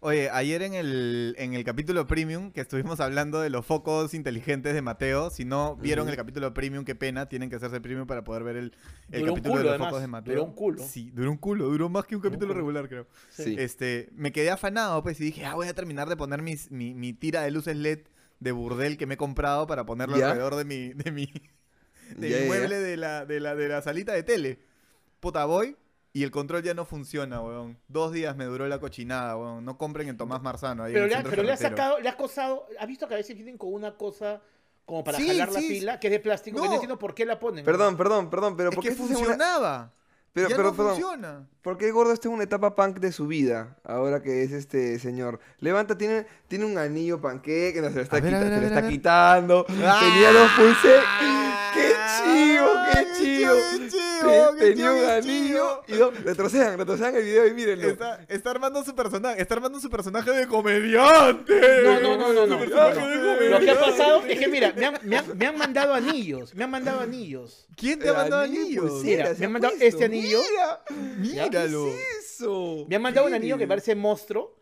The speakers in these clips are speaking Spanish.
Oye, ayer en el, en el capítulo premium que estuvimos hablando de los focos inteligentes de Mateo, si no vieron el capítulo premium, qué pena, tienen que hacerse premium para poder ver el, capítulo culo, de los además, focos de Mateo. duró un culo. Sí, duró un culo, duró más que un capítulo regular, creo. Sí. Este, me quedé afanado, pues, y dije, ah, voy a terminar de poner mis, mi, mi tira de luces LED de burdel que me he comprado para ponerlo ¿Ya? alrededor de mi, de mi, de mi mueble de la, de, la, de la salita de tele. Puta, voy y el control ya no funciona, weón. Dos días me duró la cochinada, weón. No compren en Tomás Marzano. Ahí Pero, en el le, ha- centro pero le has sacado, le has cosado. ¿Has visto que a veces vienen con una cosa como para Sí, jalar la sí. pila, que es de plástico? que No. no entiendo por qué la ponen. Perdón, perdón, perdón, pero Es ¿por qué una- funcionaba. Pero, ya pero, no perdón, funciona. ¿por qué Gordo está en una etapa punk de su vida? Ahora que es este señor. Levanta, tiene, tiene un anillo panqueque, que no se lo está, quita- ver, se ver, está quitando. ¡Ah! Tenía dos pulseras. ¡Qué chivo, qué chivo! qué chivo, Te- qué Tenía un chivo, anillo. Y no, retrocedan, retrocedan el video y mírenlo. Está, está armando su personaje, está armando su personaje de comediante. No, no, no, no, no. Su personaje No. Lo que ha pasado es que, mira, me han, me han- me han mandado anillos. Me han mandado anillos. ¿Quién te ha mandado anillo, anillos? pulsera, Mira, me ha han mandado puesto. este anillo. Mira, Míralo. ¿qué es eso? Me han mandado un anillo que parece monstruo.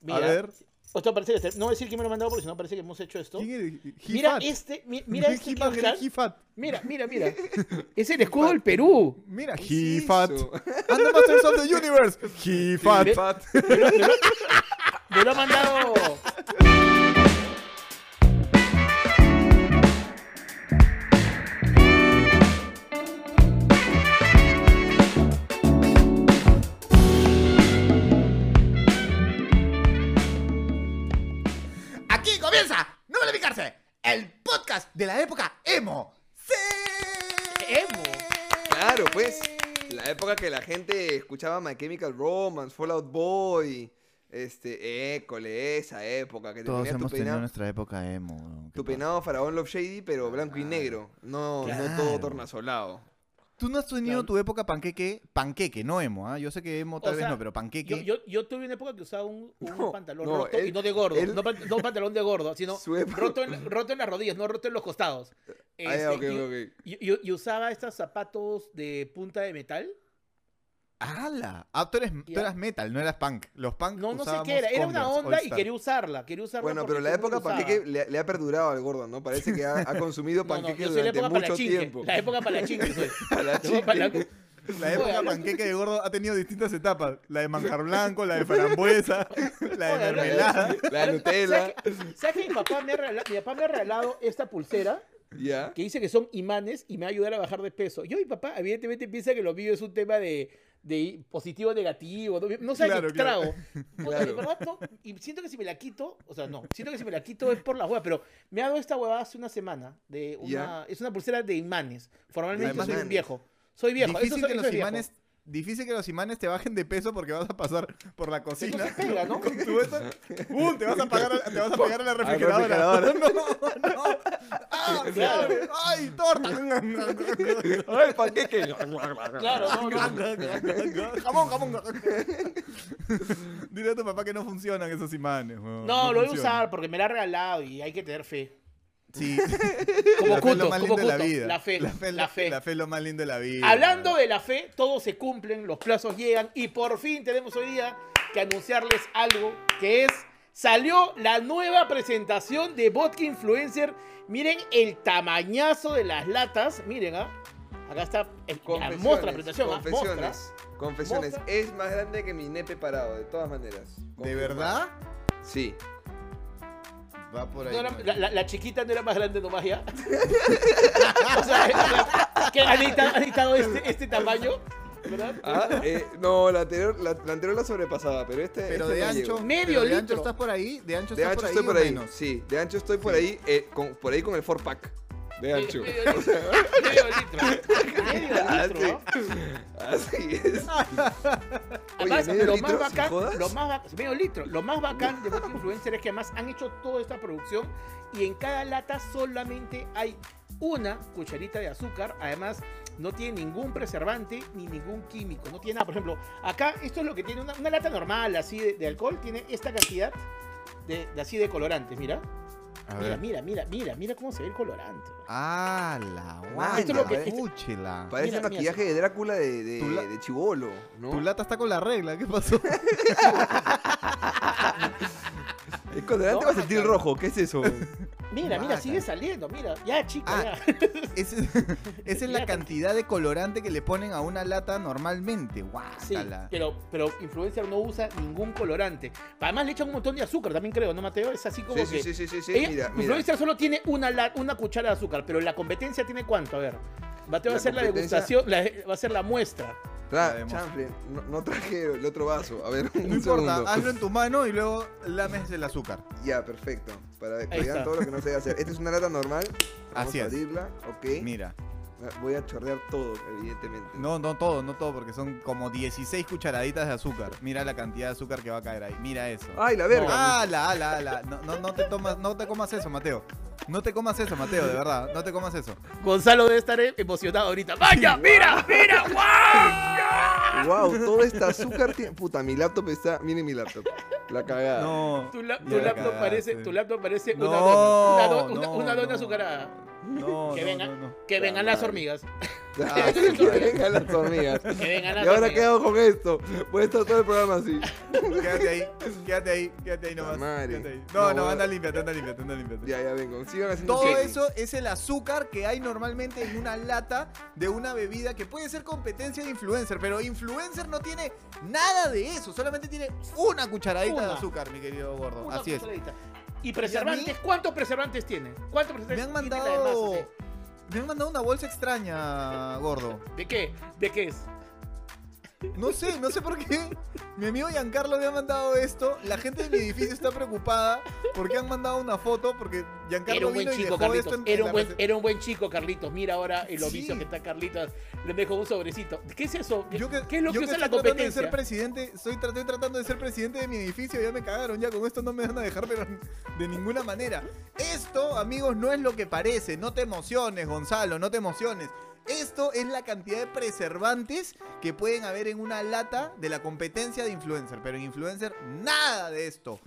Mira, A ver. Esto parece que no voy a decir quién me lo ha mandado porque si no parece que hemos hecho esto. ¿Quién es? Mira este, mi- mira este. Mira, mira, mira. Es el escudo del Perú. Mira, ¿Qué es He-Fat. eso? And the Masters of the Universe. He-Fat. Fat. Me lo, me lo- me lo ha mandado. Podcast de la época emo. ¡Sí! Emo. Claro, pues. La época que la gente escuchaba My Chemical Romance, Fallout Boy, este, école, esa época que te Todos tu hemos tenido nuestra época emo. weón. ¿Qué tu pasa? peinado faraón Love Shady, pero blanco y negro, no, no todo tornasolado. ¿Tú no has tenido Claro. tu época panqueque? Panqueque, no emo, ¿ah? Yo sé que emo tal O vez no, pero panqueque. Yo, yo, yo tuve una época que usaba un, un No, pantalón no, roto y no de gordo. él- No, no pantalón de gordo, sino roto en, roto en las rodillas, no roto en los costados. Ah, Este, ya, ok, y, ok, ok. y- y- y usaba estos zapatos de punta de metal. ¡Hala! Ah, tú, eres, tú eras metal, no eras punk. Los punk No, no sé qué era. Era una onda y quería usarla. Quería usarla Bueno, porque pero la época panqueque le, le ha perdurado al gordo, ¿no? Parece que ha, ha consumido No, no, panqueque yo soy la durante época mucho palachinque. tiempo. La época. Palachinque. La época pala- La época panqueque de gordo ha tenido distintas etapas. La de manjar blanco, la de frambuesa, la de Oye, mermelada. La Nutella. ¿Sabes que, ¿sabes que mi papá me ha regalado, mi papá me ha regalado esta pulsera ¿Ya? que dice que son imanes y me va a ayudar a bajar de peso? Yo, mi papá, evidentemente piensa que lo mío es un tema de, de positivo negativo. No, no sé Claro, qué claro. trago. Puta, Claro. de verdad, no, y siento que si me la quito, o sea, no, siento que si me la quito es por la hueá, pero me ha dado esta huevada hace una semana. De una. Es una pulsera de imanes. Formalmente soy un imanes. viejo. Soy viejo. eso Difícil soy- que eso los es viejo. Difícil que los imanes te bajen de peso porque vas a pasar por la cocina. se pega, ¿no? Con tu esta- ¡Pum! Te vas a, pagar a- te vas a pegar a la refrigeradora. No, no. ¡Ah! Claro. ¡Ay, torta! ¡Ay, panqueque! Claro, no, no. jamón, jamón. Dile a tu papá que no funcionan esos imanes. No, lo voy a usar porque me la ha regalado y hay que tener fe. Sí. Como la fe es lo más como lindo de la Cuto. vida. La fe, La fe, la fe. La fe es lo más lindo de la vida. Hablando de la fe, todos se cumplen, los plazos llegan y por fin tenemos hoy día que anunciarles algo que es, salió la nueva presentación de Vodka Influencer. Miren el tamañazo de las latas, miren, ¿ah? Acá está, el, muestra la presentación, ¿ah? Confesiones, confesiones. Muestra. Es más grande que mi nepe parado, de todas maneras. ¿De verdad? Sí. Va por ahí. No era- por ahí. la, la- la chiquita no era más grande nomás ya. o sea, que han editado, han editado este, este tamaño, ¿verdad? Ah, eh, no, la anterior la, la anterior la sobrepasaba, pero este. Pero este de no ancho. Medio pero de ancho litro. estás por ahí. De ancho De estás ancho por estoy por ahí. menos? Sí, de ancho estoy por ahí, eh, con, por ahí con el 4 pack. De ancho. Medio litro. Medio litro. Medio Ah. Así es. Además, ¿medio lo más bacán, lo más bacán, medio litro. Lo más bacán de Vodka Influencer es que además han hecho toda esta producción y en cada lata solamente hay una cucharita de azúcar. Además, no tiene ningún preservante ni ningún químico. No tiene nada. Por ejemplo, acá esto es lo que tiene una, una lata normal así de, de alcohol. Tiene esta cantidad de, de así de colorantes. Mira. A Mira, ver. mira, mira, mira, mira cómo se ve el colorante. Ah, la guay. Esto es lo que- Escúchela. Parece Mira, mira, maquillaje de Drácula de, de, Tu la- de chivolo, ¿no? Tu lata está con la regla, ¿qué pasó? Con delante No, va a sentir rojo, ¿qué es eso? Mira, mira, sigue saliendo, mira. Ya, chica, Ah, ya. Esa es, esa es la cantidad de colorante que le ponen a una lata normalmente. Sí, Guácala. pero, pero influencer no usa ningún colorante. Además le echan un montón de azúcar, también creo, ¿no, Mateo? Es así como Sí, que... sí, sí, sí, sí, sí. Ella- Mira, mira. influencer solo tiene una, la- una cuchara de azúcar, pero la competencia tiene cuánto, a ver. Mateo va a hacer la degustación, la- va a hacer la muestra. Tra- chanfle, no, no traje el otro vaso. A ver, un No importa, segundo. hazlo en tu mano y luego lames el azúcar. Ya, perfecto. Para que vean todo lo que no se debe hacer. Esta es una lata normal. Vamos Así a es. abrirla, ok. Mira. Voy a chorrear todo, evidentemente. No, no todo, no todo, porque son como 16 cucharaditas de azúcar. Mira la cantidad de azúcar que va a caer ahí. Mira eso. ¡Ay, la verga! ¡Ala, ala, ala! No, no, no te tomas, no te comas eso, Mateo. No te comas eso, Mateo, de verdad. No te comas eso. Gonzalo debe estar emocionado ahorita. ¡Vaya, mira, mira! ¡Guau! ¡Wow! Todo este azúcar tiene. Puta, mi laptop está. Miren mi laptop. La cagada. No. Tu, la- tu Ya la laptop cagaste. parece, tu laptop parece No, una dona. Una, do- una- no, una dona no. azucarada. No, Que no, venga. no, no. Que vengan las hormigas. Ah, que vengan las hormigas. Que vengan las ¿Y ahora qué hormigas. hago con esto? Voy a estar todo el programa así. Quédate ahí, quédate ahí, quédate ahí nomás. madre. quédate ahí. No, No, anda límpiate, anda límpiate, anda límpiate. Ya, ya vengo. Sigan haciendo Todo eso es el azúcar que hay normalmente en una lata de una bebida que puede ser competencia de influencer, pero influencer no tiene nada de eso, solamente tiene una cucharadita de azúcar, mi querido gordo. Una Así es. ¿Y preservantes? ¿Cuántos preservantes tiene? ¿Cuántos Me preservantes han tiene la de mandado. masa, Me han mandado una bolsa extraña, gordo. ¿De qué? ¿De qué es? No sé, no sé por qué. Mi amigo Giancarlo me ha mandado esto. La gente de mi edificio está preocupada porque han mandado una foto. Porque Era Giancarlo un buen vino y chico, dejó Carlitos. esto en, Era un, buen, era un buen chico, Carlitos. Mira ahora el Sí. oficio que está Carlitos. Le dejo un sobrecito. ¿Qué es eso? ¿Qué, Yo que, qué es lo yo que usa estoy la tratando de competencia? ser presidente, estoy, estoy tratando de ser presidente de mi edificio, ya me cagaron, ya con esto no me van a dejar, pero de ninguna manera. Esto, amigos, no es lo que parece, no te emociones, Gonzalo, no te emociones. Esto es la cantidad de preservantes que pueden haber en una lata de la competencia de influencer, pero en influencer nada de esto.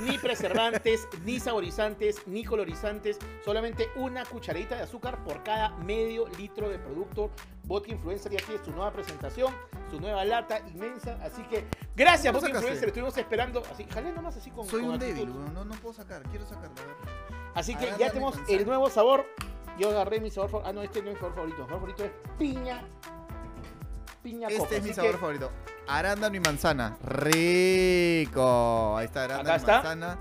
Ni preservantes, ni saborizantes, ni colorizantes. Solamente una cucharadita de azúcar por cada medio litro de producto. Vodka Influencer ya tiene su nueva presentación, su nueva lata inmensa. Así que gracias, ¿Cómo Vodka? Influencer. Estuvimos esperando. Así, jalé nomás así con Soy con un actitud. débil, no, no puedo sacar, quiero sacarlo. Así que ya tenemos el nuevo sabor. Yo agarré mi sabor favorito. Ah, no, este no es mi sabor favorito. Mi sabor favorito es piña. Piña coco. Este es mi Así sabor que favorito. Arándano y manzana. Rico. Ahí está, arándano Acá y está. manzana.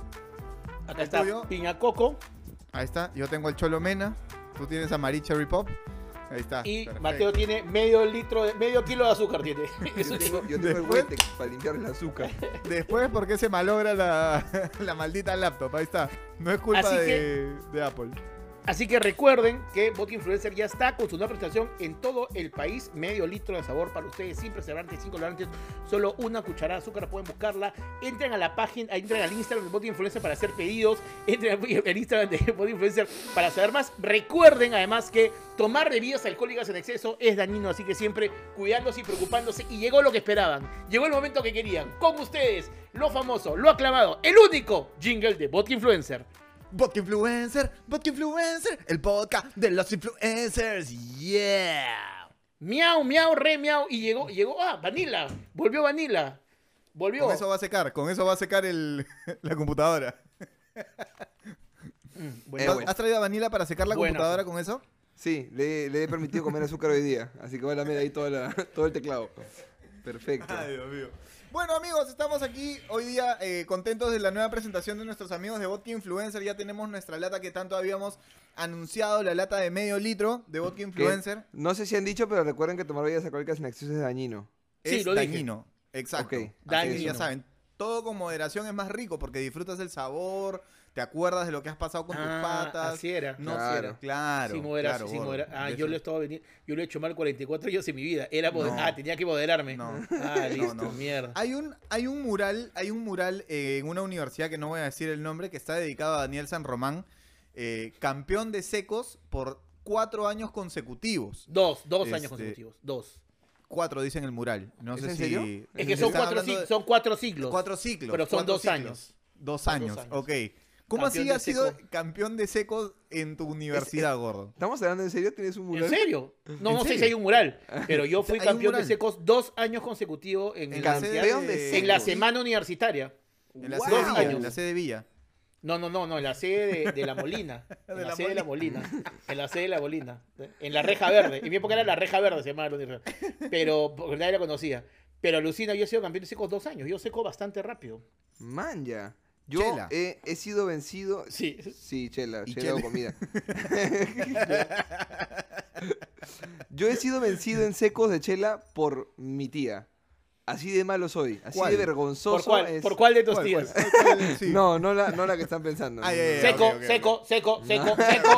Acá está tuyo? piña coco. Ahí está, yo tengo el Cholo Mena, tú tienes a Marie Cherry Pop. Ahí está. Y perfecto. Mateo tiene medio litro, de, medio kilo de azúcar. Tiene. Eso Yo tengo, yo tengo el Después- para limpiar el azúcar. Después, ¿por qué se malogra la, la maldita laptop? Ahí está. No es culpa Así de, de Apple. Así que recuerden que Vodka Influencer ya está con su nueva presentación en todo el país. Medio litro de sabor para ustedes, sin preservantes, sin colorantes. Solo una cucharada de azúcar, pueden buscarla. Entren a la página, entren al Instagram de Vodka Influencer para hacer pedidos. Entren al Instagram de Vodka Influencer para saber más. Recuerden además que tomar bebidas alcohólicas en exceso es dañino, así que siempre cuidándose y preocupándose. Y llegó lo que esperaban. Llegó el momento que querían. Con ustedes, lo famoso, lo aclamado, el único jingle de Vodka Influencer. Vodka Influencer, Vodka Influencer, el podcast de los influencers. Yeah. Miau, miau, re miau. Y llegó, llegó, ah, Vanilla. Volvió Vanilla. Volvió. Con eso va a secar, con eso va a secar el, la computadora. Mm, Eh, bueno. ¿Has traído a Vanilla para secar la Bueno, computadora sí. con eso? Sí, le, le he permitido comer azúcar hoy día. Así que voy a lamer ahí toda la- todo el teclado. Perfecto. Dios mío. Bueno amigos, estamos aquí hoy día eh, contentos de la nueva presentación de nuestros amigos de Vodka Influencer. Ya tenemos nuestra lata que tanto habíamos anunciado, la lata de medio litro de Vodka Influencer. No sé si han dicho, pero recuerden que tomar bebidas alcohólicas en exceso es dañino. Sí, es lo dije. dañino. Exacto. Dañino. ya saben, todo con moderación es más rico porque disfrutas el sabor, te acuerdas de lo que has pasado con tus ah, patas. Así era. No, Claro. claro, claro. sin moderación, claro, sin gordo. modera- Ah, yo eso- lo he estado venir, yo lo he hecho mal 44 años en mi vida. Era No. Ah, tenía que moderarme. No. Ah, No, listo, no. mierda. Hay un, hay un mural, hay un mural eh, en una universidad que no voy a decir el nombre, que está dedicado a Daniel San Román, eh, campeón de secos por cuatro años consecutivos. Dos, dos años Este, consecutivos. Dos. Cuatro, dicen el mural. No ¿Es sé en si. serio? Es que son cuatro, de- son cuatro siglos. Cuatro ciclos. Pero son dos años. Dos años, dos años. ok. ¿Cómo así has sido campeón de secos en tu universidad, gordo? ¿Estamos hablando en serio? ¿Tienes un mural? ¿En serio? No, ¿En no sé si hay un mural, pero yo fui campeón de secos dos años consecutivos en, En la de en la secos. semana universitaria. En la Wow. sede de Villa, años. en la sede de Villa. No, no, no, no, en la sede de, de la Molina. En De la, la sede de la Molina. En la sede de la Molina. En la reja verde. En mi época era la reja verde, se llamaba la universidad. Pero, porque nadie la conocía. Pero alucina, yo he sido campeón de seco dos años. Yo seco bastante rápido. Man, ya. Yo Chela. he, he sido vencido. Sí. Sí, chela, Y chela o chela. comida. Yo he sido vencido en secos de chela por mi tía. Así de malo soy. Así ¿Cuál? de vergonzoso. ¿Por cuál, es- ¿Por cuál de tus ¿Cuál, tías? Sí. No, no la, no la que están pensando. Seco, seco, seco, seco, seco, seco,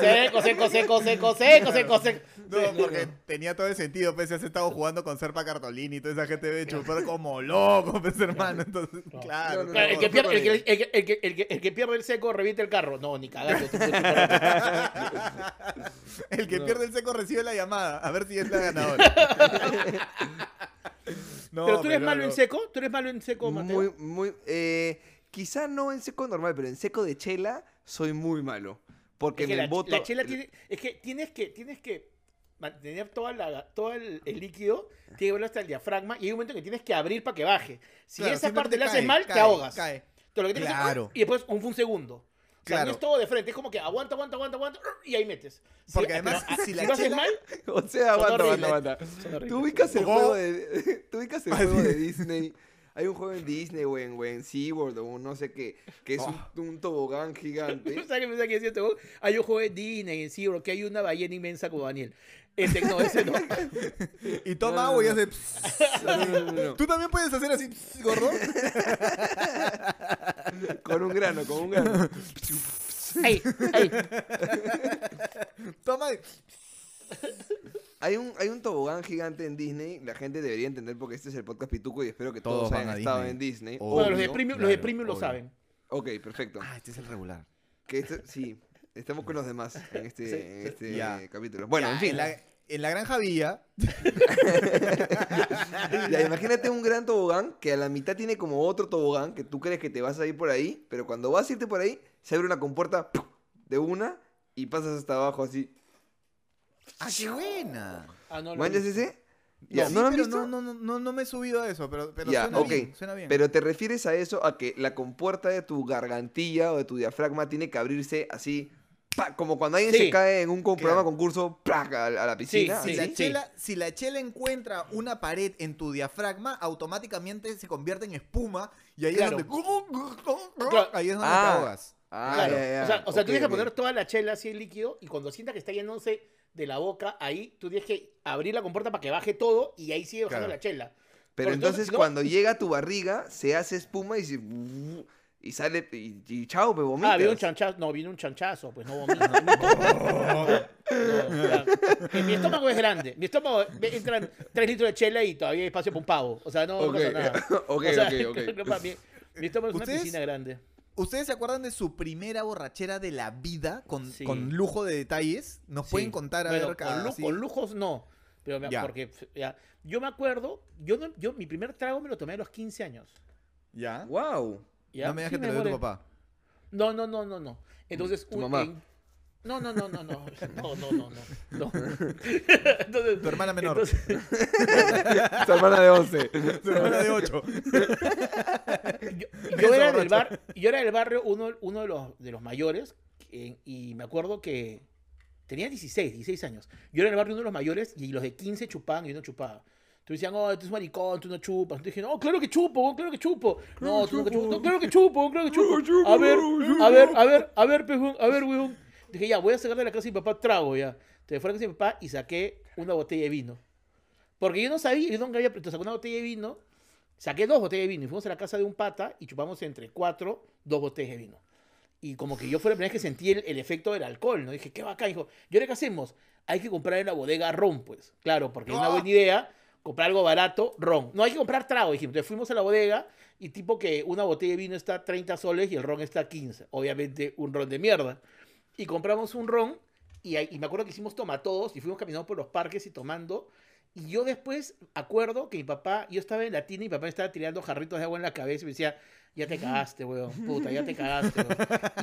seco, seco, seco, seco, seco, seco, seco, seco. No, porque tenía todo el sentido, pues, si has estado jugando con Serpa Cartolini y toda esa gente debe chupar como loco, pues, hermano. Entonces, No. claro. El, que pierde, el, seco reviente el carro. No, ni cagando. El que No. pierde el seco recibe la llamada. A ver si es la ganadora. No, pero tú eres malo no. en seco, tú eres malo en seco, Mateo. Muy, muy. Eh, quizá no en seco normal, pero en seco de chela soy muy malo. Porque es que me la, boto. la chela tiene, es que tienes que, tienes que mantener toda la, todo el, el líquido, tiene que verlo hasta el diafragma y hay un momento que tienes que abrir para que baje. Si Claro, esa parte la haces cae, mal, te cae, ahogas. cae. Entonces, lo que tienes que hacer, Claro. y después un, un segundo. O sea, Claro. no es todo de frente, es como que aguanta, aguanta, aguanta, aguanta, y ahí metes. Sí, Porque pero, además, ah, si la lo haces mal, O sea, aguanta, aguanta, aguanta. Tú ubicas el juego de. Tú ubicas el Ah, juego sí. de Disney. Hay un juego en Disney o en, o en SeaWorld o no sé qué, que es un, Oh. un tobogán gigante. ¿Sabes qué pensaba que decía? Hay un juego de Disney en Zero que hay una ballena inmensa como Daniel. Ese no, ese no. Y toma No, no, agua y hace. No, no, no, no. ¿Tú también puedes hacer así, gordo? Con un grano, con un grano. Ey, ey. Toma. y- Hay un, hay un tobogán gigante en Disney. La gente debería entender porque este es el podcast Pituco y espero que todos, Todos van hayan a estado Disney. en Disney. Obvio. Bueno, los de premium, los de claro, premium lo obvio. saben. Ok, perfecto. Ah, este es el regular. Que este- sí, estamos con los demás en este, Sí, en sí. este Ya. capítulo. Bueno, Ya, en fin. En la, en la granja Villa. Ya, imagínate un gran tobogán que a la mitad tiene como otro tobogán que tú crees que te vas a ir por ahí, pero cuando vas a irte por ahí, se abre una compuerta ¡pum! de una y pasas hasta abajo así. ¡Ah, qué buena! Ah, no, lo ¿Manchas vi. ese? Ya, Sí, ¿no lo visto? No, no, no, no me he subido a eso, pero, pero Ya, suena bien. Suena bien. Pero te refieres a eso, a que la compuerta de tu gargantilla o de tu diafragma tiene que abrirse así, ¡pa! como cuando alguien Sí. se cae en un con- programa Claro. concurso ¡plac! a, a la piscina. si, sí, la así. chela, si la chela encuentra una pared en tu diafragma, automáticamente se convierte en espuma y ahí Claro. es donde. Claro. Ahí es donde Ah. te ahogas. Ah, Claro. ya, ya. O sea, o sea Ok, tú tienes que ok. poner toda la chela así en líquido y cuando sientas que está llenándose de la boca, ahí tú tienes que abrir la compuerta para que baje todo y ahí sigue bajando Claro. la chela. Pero Porque entonces, entonces si no- cuando llega a tu barriga, se hace espuma y se... Y sale... Y, y chao, me vomitas. Ah, viene un chanchazo. No, viene un chanchazo, pues no vomito. No, Mi estómago es grande. Mi estómago entran 3 litros de chela y todavía hay espacio para un pavo. O sea, no, pasa nada. ok, O sea, ok, ok. mi, mi estómago es una ¿Ustedes? piscina grande. ¿Ustedes se acuerdan de su primera borrachera de la vida con, Sí. con lujo de detalles? ¿Nos Sí. pueden contar a Bueno, ver con, cada- lu- así? con lujos no. Pero me- Ya. porque ya, yo me acuerdo, yo, yo mi primer trago me lo tomé a los 15 años. ¿Ya? Wow. ¿Ya? No me digas Sí, que te lo dio tu papá. No, no, no, no, no. Entonces, ¿Tu un- mamá? en- no, no, no, no, no. No, no, no, no. Entonces, Tu hermana menor. entonces, Tu hermana de 11. Tu hermana de 8. yo, yo era del bar, yo era del barrio uno, uno de los de los mayores eh, y me acuerdo que tenía 16, 16 años. Yo era del barrio uno de los mayores y los de 15 chupaban y yo no chupaba. Entonces decían, oh, tú eres maricón, tú no chupas. Entonces dije, no, claro que chupo, claro que chupo. No, tú nunca chupas. No, claro que chupo, claro que chupo. A ver, a ver, a ver, a ver, pejón, a ver, weón. Dije, ya, voy a sacar de la casa de mi papá trago, ya. Entonces fui a la casa de mi papá y saqué una botella de vino. Porque yo no sabía, yo nunca había, entonces saqué una botella de vino, saqué dos botellas de vino y fuimos a la casa de un pata y chupamos entre cuatro dos botellas de vino. Y como que yo fue la primera vez que sentí el, el efecto del alcohol, ¿no? Dije, qué bacán, dijo, ¿y ahora qué hacemos? Hay que comprar en la bodega ron, pues. Claro, porque es una ¡Ah! buena idea comprar algo barato, ron. No hay que comprar trago, dijimos. Entonces fuimos a la bodega y tipo que una botella de vino está 30 soles y el ron está 15. Obviamente un ron de mierda. Y compramos un ron y, y me acuerdo que hicimos tomatodos y fuimos caminando por los parques y tomando. Y yo después acuerdo que mi papá, yo estaba en la tina y mi papá me estaba tirando jarritos de agua en la cabeza y me decía, ya te cagaste, weón, puta, ya te cagaste, weón.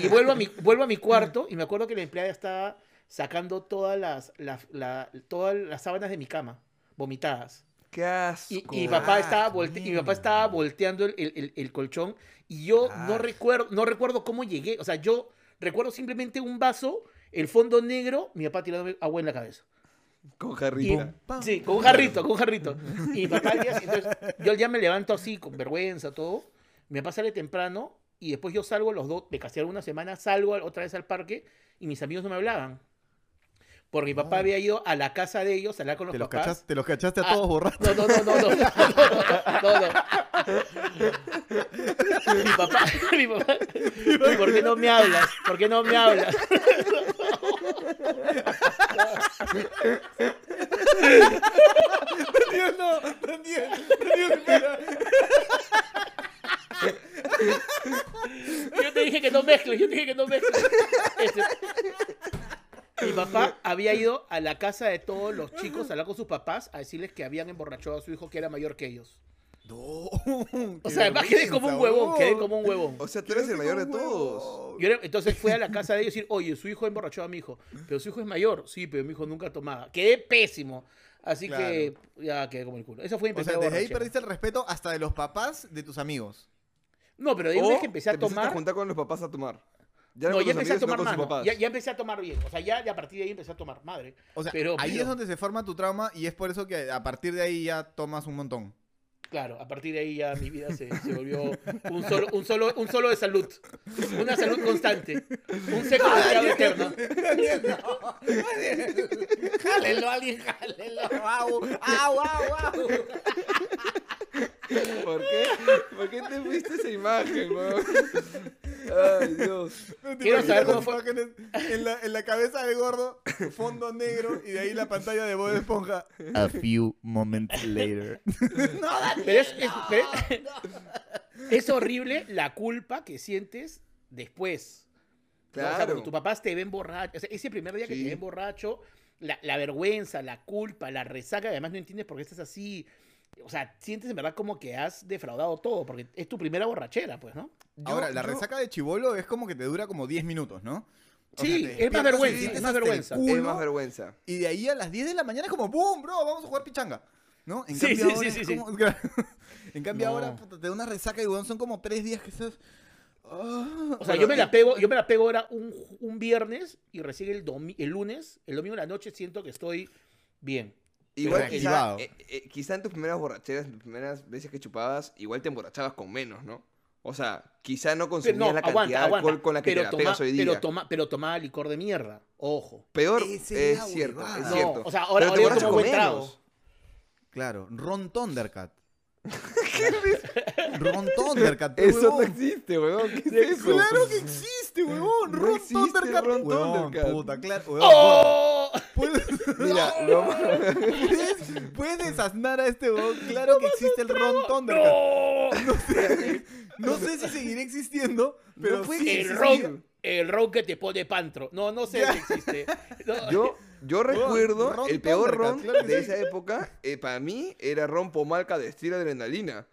Y vuelvo a mi, vuelvo a mi cuarto y me acuerdo que la empleada estaba sacando todas las, las, la- todas las sábanas de mi cama, vomitadas. Qué asco. Y, y mi papá estaba Ah, volte- y mi mierda. papá estaba volteando el, el- el- colchón y yo no Ah. recuerdo, no recuerdo cómo llegué. O sea, yo recuerdo simplemente un vaso, el fondo negro, mi papá tirándome agua en la cabeza. Con. Pam. sí, con un jarrito, con un jarrito. Y mi papá entonces, yo ya me levanto así, con vergüenza, todo. Mi papá sale temprano y después yo salgo los dos, me castigaron una semana, salgo al- otra vez al parque y mis amigos no me hablaban. Porque mi papá había ido a la casa de ellos a hablar con los Te los, papás. cachaste, te los cachaste a Ah, todos borrados. No, no, no, no, no, no, no, no. Mi papá, mi papá. ¿Y por qué no me hablas? ¿Por qué no me hablas? Daniel, no, Daniel, Daniel, espera. Yo te dije que no mezcles, yo te dije que no mezcles. Este, mi papá había ido a la casa de todos los chicos a hablar con sus papás a decirles que habían emborrachado a su hijo que era mayor que ellos. No, O sea, además quedé como un huevón, quedé como un huevón. O sea, tú eres el mayor de todos. Yo era- entonces fue a la casa de ellos y decir, oye, su hijo emborrachó a mi hijo. Pero su hijo es mayor. Sí, pero mi hijo nunca tomaba. Quedé pésimo. Así que ya quedé como el culo. Eso fue mi O sea, desde ahí perdiste el respeto hasta de los papás de tus amigos. No, pero de una O vez que empecé a te empezaste tomar... a juntar con los papás a tomar. Ya no, ya empecé a tomar mano. papás. Ya, ya empecé a tomar bien. O sea, ya, ya a partir de ahí empecé a tomar madre. O sea, Pero- ahí pero- es donde se forma tu trauma y es por eso que a partir de ahí ya tomas un montón. Claro, a partir de ahí ya mi vida se, se volvió un solo, un, solo, un solo de salud. Una salud constante. Un seco deseado eterno. No. Jálelo, alguien, jálelo. Au, au, au, au. ¿Por qué? ¿Por qué te fuiste esa imagen, weón? Ay, Dios. ¿Te Quiero saber cómo fue- imágenes En la, en la cabeza del gordo, fondo negro y de ahí la pantalla de Bob Esponja. A few moments later. Pero es, es- pero es- es horrible la culpa que sientes después. ¿no? O sea, Claro. cuando tus papás te ven borracho. o sea, ese primer día que Sí. te ven borracho, la, la vergüenza, la culpa, la resaca, que además no entiendes por qué estás así. O sea, sientes en verdad como que has defraudado todo, porque es tu primera borrachera, pues, ¿no? Yo- Ahora, la yo- resaca de chivolo es como que te dura como 10 minutos, ¿no? O Sí, sea, es más vergüenza, es más el vergüenza. Es más vergüenza. Y de ahí a las 10 de la mañana es como, ¡boom, bro! Vamos a jugar pichanga. ¿No? En Sí, cambio sí, ahora sí, sí, En cambio No. ahora puta, te da una resaca y weón, son como 3 días que estás... Ah. O sea, Bueno, yo me y- la pego, yo me la pego ahora un, un viernes y recién el, domi- el lunes, el domingo de la noche siento que estoy bien. Igual quizá, eh, eh, quizá en tus primeras borracheras, en tus primeras veces que chupabas, igual te emborrachabas con menos, ¿no? O sea, quizá no consumías no, la cantidad aguanta, de aguanta. alcohol con la que pero te la toma- pegas hoy día. Pero, toma, pero tomaba licor de mierda, ojo. Peor es cierto, es No, cierto. o sea, ahora- Pero ahora te con buen trago. menos. Claro, Ron Thundercat. Ron Thundercat, Eso no existe, weón. ¿Qué es eso? Claro que existe, huevón. No Ron existe Thundercat. Ron Huevón. Puta, claro. huevón, ¡Oh! ¿Puedes, Mira, lo- puedes, puedes desasnar a este huevón. Claro que existe el Ron Thundercat. ¡No! No sé, no sé si seguirá existiendo, pero No puede sí El ron, el ron que te pone pantro. No, no sé si existe. No. Yo, yo recuerdo Ron el peor ron claro de sí. esa época, eh, para mí era ron pomalca de estilo adrenalina.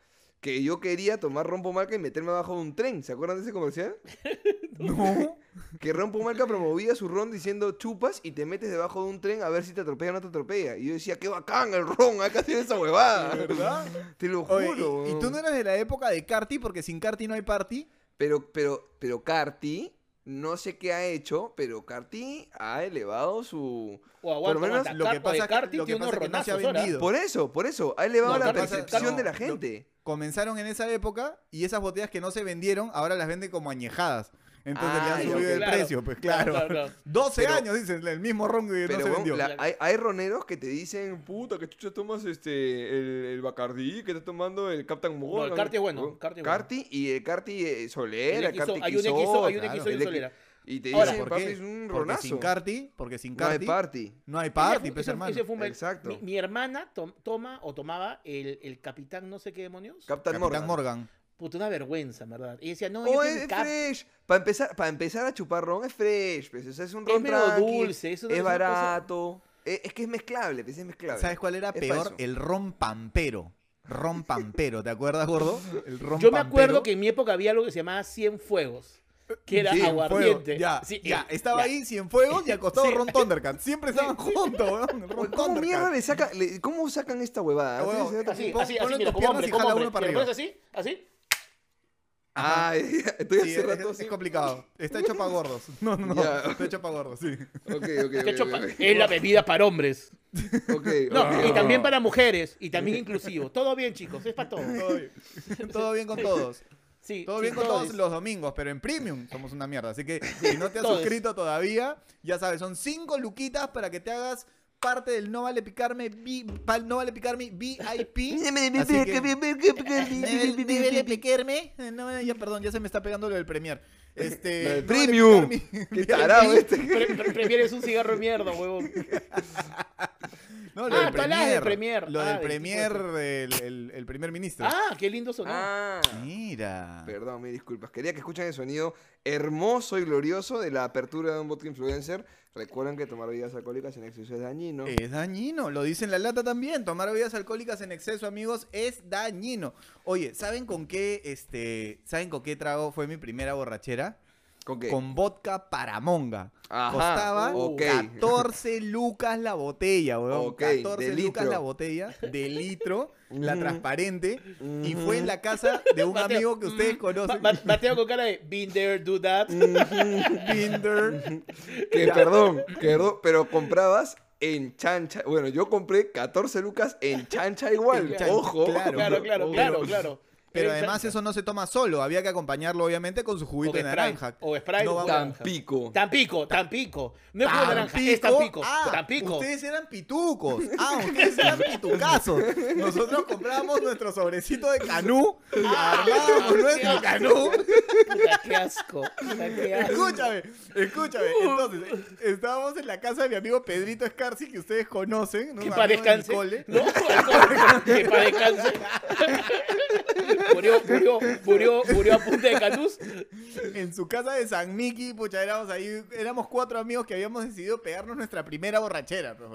Que yo quería tomar ron pomalca y meterme abajo de un tren. ¿Se acuerdan de ese comercial? No. Que ron pomalca promovía su ron diciendo chupas y te metes debajo de un tren a ver si te atropella o no te atropella. Y yo decía, qué bacán el ron, que hacer esa huevada. ¿De verdad? Te lo juro. Y- y, tú no eras de la época de Carti, porque sin Carti no hay party. Pero, pero, pero Carti, no sé qué ha hecho, pero Carti ha elevado su... O aguanta, Por lo menos aguanta. lo que pasa- Carti tiene unos que no se ha vendido. Por eso, por eso, ha elevado No, la Carti- percepción no, de la lo- gente. Comenzaron en esa época y esas botellas que no se vendieron, ahora las venden como añejadas. Entonces Ah, le han subido el Claro, precio, pues claro, claro. claro, claro. 12 Pero- años, dicen, el mismo ron que Pero no se vendió. la- hay, hay roneros que te dicen, puta, que chucha tomas este, el, el Bacardí, que estás tomando el Captain Morgan. el Carti es bueno, Carti bueno. Carti y el Carti eh, Solera, el Carti hay un XO, hay un XO y un solera. Y te Ahora, dicen, ¿Por papi, qué? es un Porque ronazo. sin Carti, porque sin No hay Carti party. no hay party, pues hermano. ese Exacto. Mi, mi hermana tom- toma o tomaba el, el capitán no sé qué demonios. Captain Capitán Morgan. Morgan. Puta, una vergüenza, en ¿verdad? Y decía, no, yo Oh, es fresh. Para empezar, para empezar a chupar ron es fresh. Pues. O sea, es un Es ron medio tranqui, dulce, es una- es es cosa- barato. Es, es que es mezclable, pues, es mezclable. ¿Sabes cuál era Es peor? eso. El ron pampero. Ron pampero, ¿te acuerdas, gordo? El ron Yo me acuerdo que en mi época había algo que se llamaba 100 fuegos. que era Sí, aguardiente. Ya, Sí, ya. eh, Estaba ya. ahí Cienfuegos y acostado Sí. Ron Thundercat. Siempre estaban juntos, weón. Ron ¿Cómo Thundercat. mierda le saca, le- ¿Cómo sacan esta huevada? Así, así, así, en mira, tus como piernas hombre, y como jala hombre. uno para Mira, arriba. ¿pones así? ¿Así? Ah, estoy Sí, hace es, rato es así. complicado. Está hecho para gordos. No, no, no. Está hecho para gordos, sí. Ok, ok, De ok, hecho, ok, pa- ok. es la bebida para hombres. Ok, No, y también para mujeres, y también inclusivo. Todo bien, chicos, es para todos. Todo bien. Todo bien con todos. Sí, Todo sí, bien con todo todos es- los domingos, pero en Premium somos una mierda. Así que si no te has Todos. suscrito todavía, ya sabes, son cinco luquitas para que te hagas parte del No Vale Picarme, vi- pal- No Vale Picarme VIP. Así que- picarme. Eh, No, ya, perdón, ya se me está pegando lo del Premier. Este, No Vale Premium. Picarme, Qué tarado este. Pre- pre- prefieres un cigarro de mierda, huevón. No, lo Ah, del hablas del Premier. Premier. Lo Ah, del del Premier, el, el- el primer ministro. Ah, qué lindo sonó. Ah, Mira. perdón, mis disculpas. Quería que escuchen el sonido hermoso y glorioso de la apertura de un vodka influencer. Recuerden que tomar bebidas alcohólicas en exceso es dañino. Es dañino, lo dice en la lata también. Tomar bebidas alcohólicas en exceso, amigos, es dañino. Oye, ¿saben con qué, este, ¿saben con qué trago fue mi primera borrachera? ¿Con qué? Con vodka paramonga. Ajá, Costaba ok. 14 lucas la botella, weón. Ok, 14 de lucas litro. la botella de litro, la transparente. Y fue en la casa de un Mateo, amigo que ustedes Ma- conocen. Ma- Mateo con cara de there, do that. Binder. Que perdón, que perdón, pero comprabas en chancha. Bueno, yo compré 14 lucas en chancha igual. En chancha, Ojo. claro. Claro, claro, claro. Pero además eso no se toma solo, había que acompañarlo obviamente con su juguito de naranja. O Sprite. No o. Tampico. Tampico, Tampico. No es jugo de naranja, es Tampico. Ah, Tampico. Ustedes eran pitucos. Ah, ustedes eran pitucazos. Nosotros comprábamos nuestro sobrecito de canú, armábamos qué nuestro asco. canú. Qué asco. Puta, qué asco. Escúchame, escúchame. Entonces, estábamos en la casa de mi amigo Pedrito Escarci, que ustedes conocen. ¿no? Que para descanse. No, que para descanse. Murió, murió, murió, murió a punta de canús. En su casa de San Miki, pucha, éramos ahí, éramos cuatro amigos que habíamos decidido pegarnos nuestra primera borrachera, pues.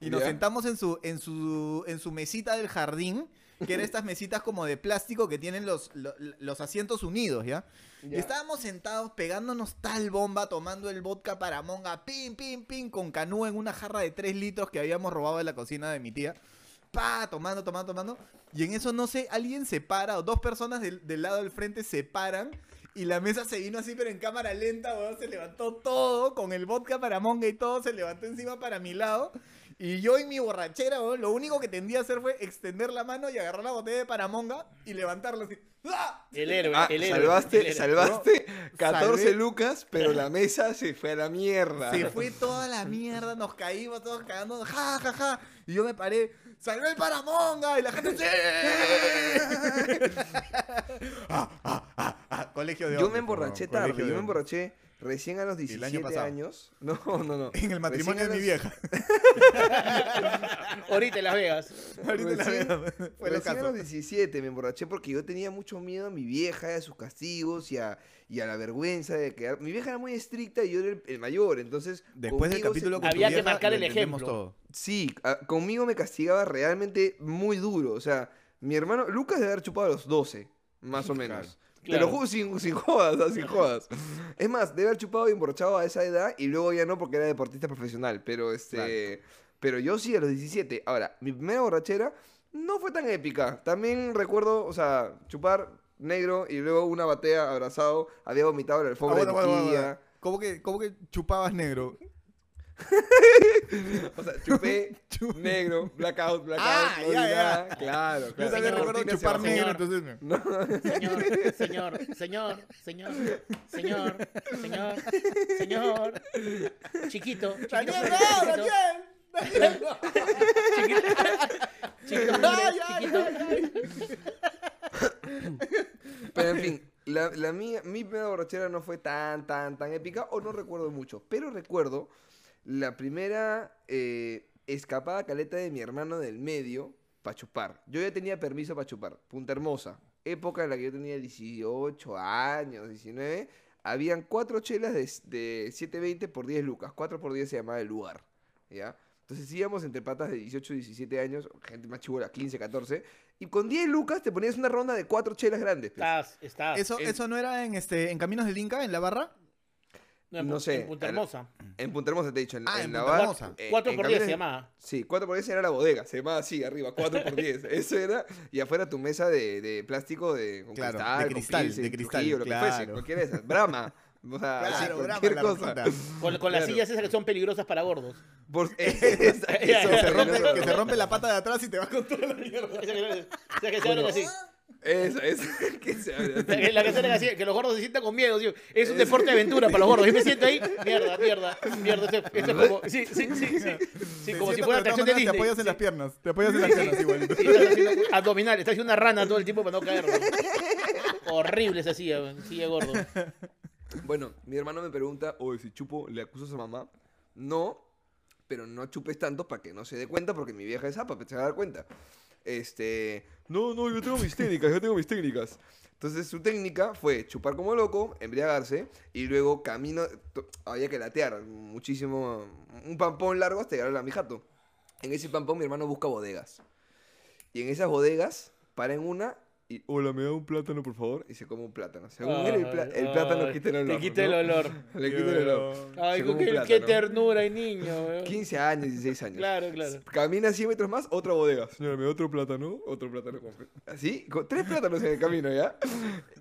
Y nos sentamos en su, en su, en su mesita del jardín, que eran estas mesitas como de plástico que tienen los, lo- los, asientos unidos, ¿ya? Y estábamos sentados pegándonos tal bomba, tomando el vodka para monga, pim, pim, pim, con canú en una jarra de 3 litros que habíamos robado de la cocina de mi tía. Pa, tomando, tomando, tomando. Y en eso, no sé, alguien se para, o dos personas del, del lado del frente se paran. Y la mesa se vino así, pero en cámara lenta, weón. Se levantó todo, con el vodka para monga y todo, se levantó encima para mi lado. Y yo en mi borrachera, weón, lo único que tendía a hacer fue extender la mano y agarrar la botella de paramonga y levantarla así. ¡Ah! El héroe, Ah, el héroe. salvaste, el héroe. salvaste 14 Salvé. lucas, pero la mesa se fue a la mierda. Se fue toda la mierda, nos caímos todos cagando, ja, ja, ja. Y yo me paré, salvé el paramonga, y la gente, ¡sí! Ah, ah, ah, ah, Colegio de Yo hombres, me emborraché tarde, yo me hombres. emborraché recién a los El año 17 pasado. años. No, no, no. En el matrimonio de mi vieja. Ahorita en Las Vegas. Ahorita la Recién- veo. Fue lo Recién a los 17 me emborraché porque yo tenía mucho miedo a mi vieja, a sus castigos y a, y a la vergüenza de quedar. Mi vieja era muy estricta y yo era el, el mayor, entonces. Después del se- capítulo tu Había que vieja, marcar el ejemplo. todo. Sí, a- conmigo me castigaba realmente muy duro. O sea, mi hermano Lucas debe haber chupado a los 12, más o menos. Claro. lo juro sin, sin jodas, ¿ah? sin jodas. Es más, debe haber chupado y emborrachado a esa edad y luego ya no porque era deportista profesional. Pero este. Pero yo sí a los 17. Ahora, mi primera borrachera no fue tan épica. También recuerdo, o sea, chupar negro y luego una batea abrazado. Había vomitado en Ah, alfombra bueno, de mi bueno, tía. bueno. ¿Cómo que, ¿Cómo que chupabas negro? O sea, chupé negro, blackout, blackout. Ah, no ya, ya. nada. Claro, Yo claro. también Señor, recuerdo chupar negro, Señor. entonces... me- Señor, señor, señor, señor, señor, señor, señor. Chiquito, chiquito. ¡Daniel, no! chiquito, ¡Daniel! ¡Daniel, no! chiquito, hombre, Ay, ay, chiquito. Pero en fin, la, la mía, mi primera borrachera no fue tan, tan, tan épica, o no recuerdo mucho. Pero recuerdo la primera eh, escapada caleta de mi hermano del medio para chupar. Yo ya tenía permiso para chupar. Punta Hermosa. Época en la que yo tenía 18 años, 19. Habían cuatro chelas de, de 7.20 por 10 lucas. 4 por 10 se llamaba el lugar. ¿Ya? Entonces íbamos entre patas de 18, 17 años, gente más chivola, 15, 14, y con 10 lucas te ponías una ronda de cuatro chelas grandes. pues. Estás, estás. ¿Eso, en- ¿Eso no era en este en Caminos del Inca, en la barra? No, en no sé, En Punta Hermosa. En Punta Hermosa te he dicho, en, Ah, en en la Punta barra. Hermosa. eh, 4 en por 10 se llamaba. Sí, 4 por 10 era la bodega, se llamaba así, arriba, 4 por 10. Eso era, y afuera tu mesa de, de plástico de, con Claro, cristal, de con cristal, Pilsen, de cristal, Trujillo, lo que fuese, claro. cualquiera de esas. Brahma, o sea, Claro, cualquier la cosa. Con, con las Claro. sillas esas que son peligrosas para gordos. Por- Que eso, Que se, rompe, que se rompe la pata de atrás y te vas con toda la mierda. Que, esa que se abren así. Esa, esa, que se abre La que, así, que los gordos se sientan con miedo. tío. Es un deporte de aventura para los gordos. Yo me siento ahí, mierda, mierda, mierda. Esto, esto es como, sí, sí, sí, sí. Sí, Te como si fuera de atracción de Disney. Te apoyas en Sí. las piernas. Te apoyas en las piernas igualito. Sí, estás haciendo abdominal, estás haciendo una rana todo el tiempo para no caer. ¿no? Horrible esa silla, silla gordo. Bueno, mi hermano me pregunta, oye, si chupo, ¿le acusas a mamá? No, pero no chupes tanto para que no se dé cuenta, porque mi vieja es zapa, se va a dar cuenta. Este, no, no, yo tengo mis técnicas, yo tengo mis técnicas. Entonces su técnica fue chupar como loco, embriagarse, y luego camino, había que latear muchísimo, un pampón largo hasta llegar a mi jato. En ese pampón mi hermano busca bodegas. Y en esas bodegas, para en una y, hola, ¿me da un plátano, por favor? Y se come un plátano. Según él, el, plátano Ay, quita el olor. Te quita el ¿no? olor. Le quita el olor. Ay, qué, qué ternura hay niño, weón. 15 años, 16 años. Claro, claro. Camina 100 metros más, otra bodega. Señora, me da otro plátano, otro plátano. Así, con tres plátanos en el camino, ¿ya?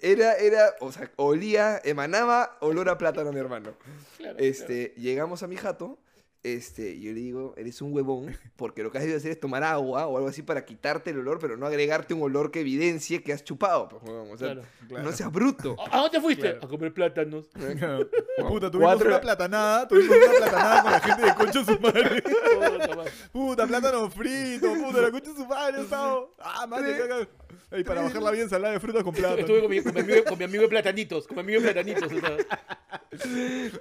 Era, era, o sea, olía, emanaba olor a plátano, mi hermano. claro, Este, llegamos a mi jato, este, yo le digo, eres un huevón, porque lo que has debido hacer es tomar agua o algo así para quitarte el olor, pero no agregarte un olor que evidencie que has chupado, pues, huevón. O sea, Claro, no seas bruto. ¿A a dónde fuiste? Claro. A comer plátanos. Puta, tuvimos Cuatro- una platanada, tuvimos una platanada con la gente de Concha su madre. Puta plátano frito, puta, la concha de su madre, estado. Ah, madre, caga. Ahí para bajarla bien, ensalada de frutas con plátano. Estuve con mi, con, mi amigo, con mi amigo de platanitos. Con mi amigo de platanitos. o sea.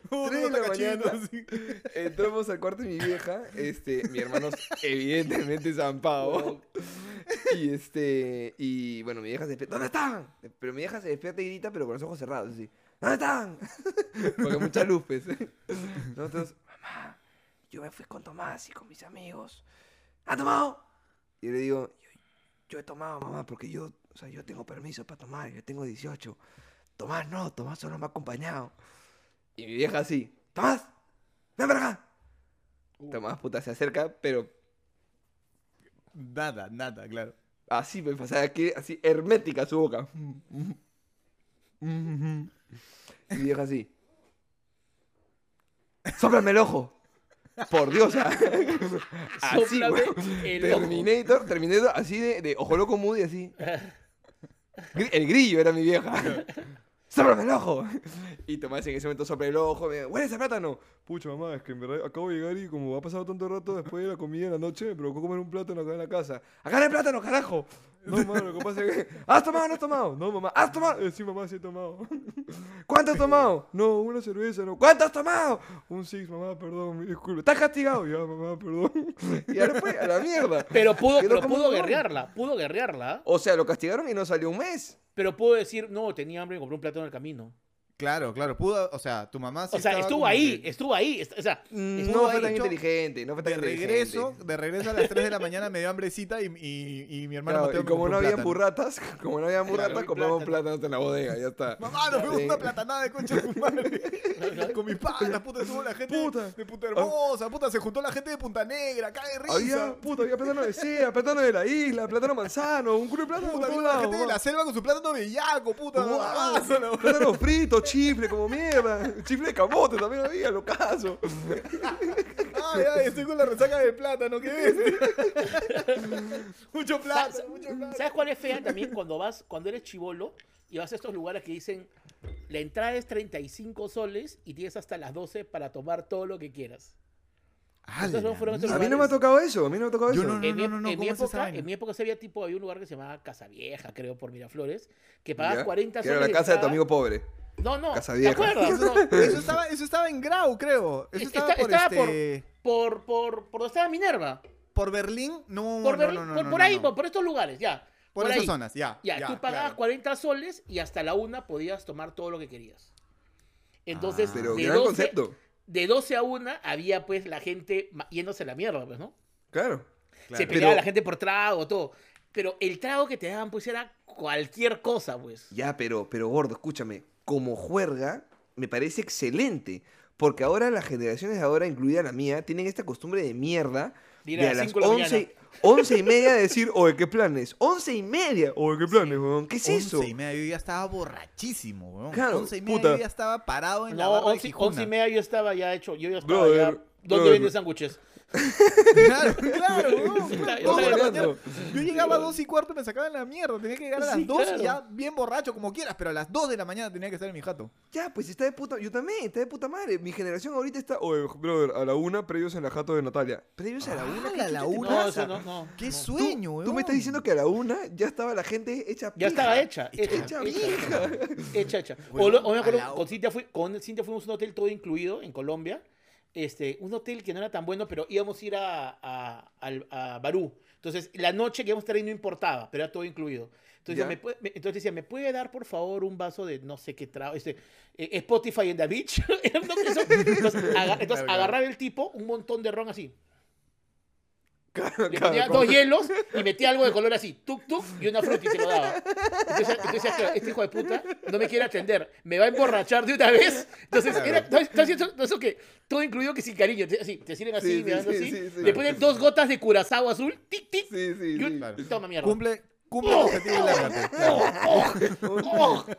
Puta, Tres de la tacachito, mañana. así. Entramos al cuarto de mi vieja, este, mi hermano evidentemente zampado. Y este, y bueno, mi vieja se despierta, ¿dónde están? Pero mi vieja se despierta y grita, pero con los ojos cerrados, así, ¿dónde están? Porque mucha luz, pues. Nosotros, mamá, yo me fui con Tomás y con mis amigos. ¿Han tomado? Y yo le digo, yo, yo he tomado, mamá, porque yo, o sea, yo tengo permiso para tomar, yo tengo 18. Tomás no, Tomás solo me ha acompañado. Y mi vieja así, Tomás, ven para acá. Tomás, puta, se acerca, pero Nada, nada, claro. así, pues, o sea, que así, hermética su boca. Y mi vieja así. ¡Sóplame el ojo! Por Dios, así, ojo. Terminator, Terminator, así de, de ojo loco Moody, así. El grillo era mi vieja. ¡Sóplame el ojo! Y Tomás en ese momento sopla el ojo, me ¿huele ese plátano? Pucha, mamá, es que en verdad acabo de llegar y como ha pasado tanto rato después de la comida en la noche, me provocó comer un plátano acá en la casa. ¡Acá no hay plátano, carajo! No, mamá, lo que pasa es que... ¿Has tomado o no has tomado? No, mamá. ¿Has tomado? Eh, sí, mamá, sí he tomado. ¿Cuánto has tomado? No, una cerveza, no. ¿Cuánto has tomado? Un six, mamá, perdón, me disculpe. ¿Estás castigado? Ya, mamá, perdón. Y ahora fue a la mierda. Pero pudo, pero pudo guerrearla. Pudo guerrearla. O sea, lo castigaron y no salió un mes. Pero pudo decir, no, tenía hambre y compré un en el camino. Claro, claro, pudo, o sea, tu mamá sí O sea, estuvo ahí, que estuvo ahí. O sea, Mm, estuvo No fue tan hecho, inteligente, no fue tan De inteligente. regreso, de regreso a las 3 de la mañana me dio hambrecita y, y, y mi hermano Claro, Mateo y como no había burratas, como no había burratas, Claro, compramos plátano. plátanos en la bodega, ya está. Mamá, nos fuimos Sí. una platanada de concha de su madre. Con mis panas, puta, estuvo la gente Puta. de Punta Hermosa, puta, se juntó la gente de Punta Negra, cae risa. Había, puta, había plátano de sea, plátano de la isla, plátano manzano, un culo de plátano Puta, la gente de la selva con su plátano bellaco, puta. Plátano frito, chifle, como mierda. Chifle de camote también había, lo caso. Ay, ay, estoy con la resaca del plátano, ¿qué ves? mucho plátano, mucho plátano. ¿Sabes cuál es fea también cuando vas, cuando eres chivolo y vas a estos lugares que dicen la entrada es 35 soles y tienes hasta las 12 para tomar todo lo que quieras? ¿Ustedes no fueron a estos A mí no me ha tocado eso, a mí no me ha tocado Yo eso. no, no. en, mi, no, en mi ¿cómo es esa época, en mi época se había tipo, había un lugar que se llamaba Casa Vieja, creo, por Miraflores, que pagabas Ya, 40 que soles. era la casa de tu amigo pobre. No, no, Casa ¿te acuerdas? Eso, No, eso estaba, eso estaba en Grau, creo. Eso Está- estaba por estaba por- este... por, por, por donde estaba Minerva. Por Berlín, no, Por, no, Berlín- no, no, por, no, por no, ahí, no. Por, por estos lugares, ya. Por por esas ahí. zonas, ya. Ya, tú pagabas claro. 40 soles y hasta la una podías tomar todo lo que querías. Entonces, Ah. Pero de gran 12 concepto. de 12 a 1 había pues la gente yéndose a la mierda, pues, ¿no? Claro. Se Pero- peleaba la gente por trago, todo. Pero el trago que te daban pues era cualquier cosa, pues. Ya, pero, pero gordo, escúchame. Como juerga, me parece excelente. Porque ahora las generaciones de ahora, incluida la mía, tienen esta costumbre de mierda de a las las cinco de la 11, 11 y media de decir, oye, ¿qué planes? 11 y media. Oye, ¿qué planes, weón? ¿Qué es eso? Once y media, yo ya estaba borrachísimo, weón. Claro, Once y media puta. yo ya estaba parado en la barra de 11, Gijona. 11 y media yo estaba ya hecho, yo ya estaba Brother, ya... ¿Dónde brother. venden sándwiches? Claro, claro, hablando. Yo llegaba a dos y cuarto y me sacaban la mierda. Tenía que llegar a las Sí, dos claro. y ya bien borracho, como quieras, pero a las dos de la mañana tenía que estar en mi jato. Ya, pues está de puta. Yo también, está de puta madre. Mi generación ahorita está. Oye, brother, a la una, previos en la jato de Natalia. ¿Previos a la una? ¿Qué ¡Hala, la una! No. ¡Qué no. sueño, ¿Tú, tú me estás diciendo que a la una ya estaba la gente hecha Ya estaba hecha, hecha, Hecha hecha, pija. hecha, hecha. O, Bueno, lo- o me a acuerdo, la- con Cintia, fui- con Cintia fuimos a un hotel todo incluido en Colombia. Este, un hotel que no era tan bueno, pero íbamos a ir a, a, al- a Barú. Entonces, la noche que íbamos a estar ahí no importaba, pero era todo incluido. Entonces, ¿me me- entonces decía, ¿me puede dar por favor un vaso de no sé qué trago? Este, eh, Spotify en the beach. Entonces, aga- entonces, agarraba el tipo un montón de ron así. Claro, Le claro, ponía dos hielos y metía algo de color así, tuk tuk, y una fruta y te lo daba. Entonces, entonces claro, este hijo de puta no me quiere atender, me va a emborrachar de una vez. Entonces, era, ¿no? está haciendo eso que todo incluido que sin cariño, te, así, te sirven así, Sí, mirando sí, así, sí, sí. le ponen dos gotas de curazao azul, tic tic, Sí, sí, y un- sí. Claro. toma mierda. Cumple, cumple el objetivo y lárgate.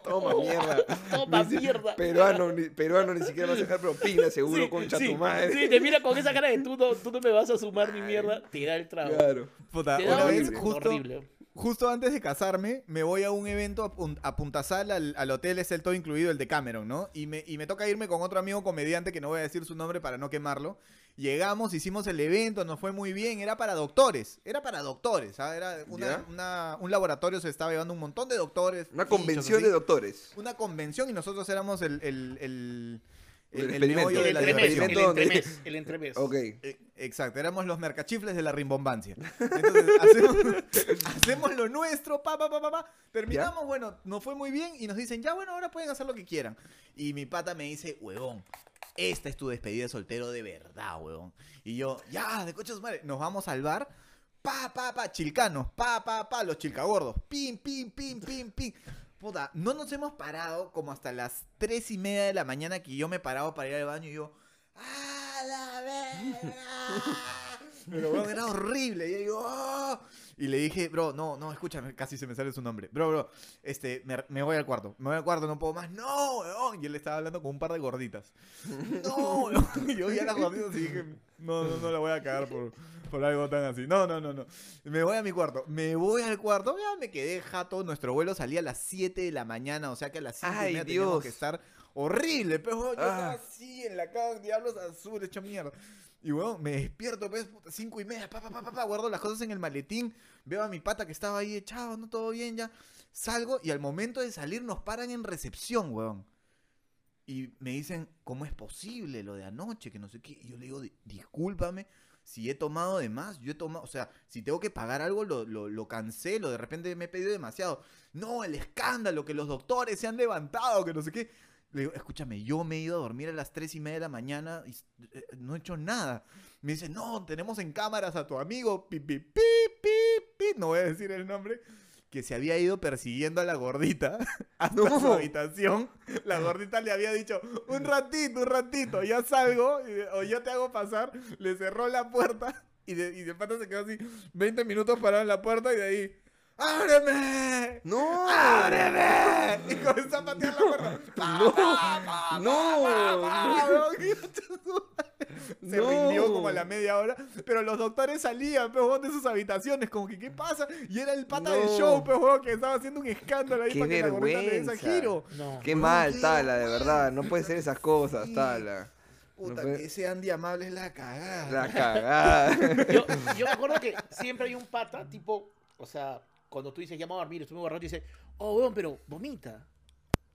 Toma mierda. toma Ni mierda. Peruano ni, peruano ni siquiera vas a dejar propina, seguro, Sí, concha sí, tu madre. sí, te mira con esa cara de tú no, tú no me vas a sumar ni mierda, te da el trago. Claro. Puta, Te una vez justo, horrible. justo antes de casarme, me voy a un evento a, Pun- a Punta Sal, al, al hotel, es el todo incluido, el de Cameron, ¿no? Y me, y me toca irme con otro amigo comediante que no voy a decir su nombre para no quemarlo. Llegamos, hicimos el evento, nos fue muy bien, era para doctores, era para doctores, ¿ah? Era una- un laboratorio, se estaba llevando un montón de doctores. Una convención así. de doctores. Una convención y nosotros éramos el, el, el, El el, el El de la entremés, el entremés, el entremés. Ok. Eh, Exacto, éramos los mercachifles de la rimbombancia. Entonces, hacemos, hacemos lo nuestro, pa, pa, pa, pa, pa. Terminamos, bueno, nos fue muy bien y nos dicen, ya, bueno, ahora pueden hacer lo que quieran. Y mi pata me dice, huevón, esta es tu despedida de soltero de verdad, huevón. Y yo, ya, de coches madre, nos vamos al bar, pa, pa, pa, chilcanos, pa, pa, pa, los chilcagordos, pim, pim, pim, pim, pim. Puta, no nos hemos parado como hasta las tres y media de la mañana que yo me paraba para ir al baño y yo, ¡a la verga! Pero, weón, era horrible. Y yo digo, "Oh". Y le dije, bro, no, no, escúchame, casi se me sale su nombre. Bro, bro, este, me, me voy al cuarto. Me voy al cuarto, no puedo más. No, weón. Y él estaba hablando con un par de gorditas. No, weón. Y yo vi a las gorditas y dije, no, no, no la voy a cagar por, por algo tan así. No, no, no, no. Me voy a mi cuarto. Me voy al cuarto. Ya me quedé jato. Nuestro vuelo salía a las 7 de la mañana. O sea que a las 5 y Ay, media teníamos que estar horrible. Pero yo estaba Ah. así en la cama, diablos azules, hecho mierda. Y weón, me despierto, pues, puta, cinco y media, pa, pa, pa, pa, pa, guardo las cosas en el maletín, veo a mi pata que estaba ahí echado, no todo bien ya. Salgo y al momento de salir nos paran en recepción, weón. Y me dicen, ¿cómo es posible lo de anoche? Que no sé qué. Y yo le digo, "Di- discúlpame si he tomado de más. Yo he tomado, o sea, si tengo que pagar algo, lo, lo, lo cancelo. De repente me he pedido demasiado. No, el escándalo, que los doctores se han levantado, que no sé qué. Le digo, escúchame, yo me he ido a dormir a las tres y media de la mañana y eh, no he hecho nada. Me dice, no, tenemos en cámaras a tu amigo, pi, pi, pi, pi, pi", no voy a decir el nombre, que se había ido persiguiendo a la gordita hasta No. su habitación. La gordita le había dicho, un ratito, un ratito, ya salgo, o yo te hago pasar. Le cerró la puerta y de, y de pata se quedó así 20 minutos parado en la puerta y de ahí, ¡ábreme! ¡No! ¡Ábreme! Y comenzó a patear la puerta. No, no, Ah, Se No. rindió como a la media hora, pero los doctores salían, pues, weón, de sus habitaciones, como que, ¿qué pasa? Y era el pata del No. show, pues, weón, que estaba haciendo un escándalo ahí Qué para que la ese vergüenza. giro. No. Qué No, mal, qué Tala, de verdad. No puede ser esas cosas, Sí. Tala. Puta, No que ese Andy Amable es la cagada. La cagada. Yo, yo me acuerdo que siempre hay un pata, tipo, o sea, cuando tú dices, llama a dormir, estoy muy borracho, y dice, oh, weón, pero vomita.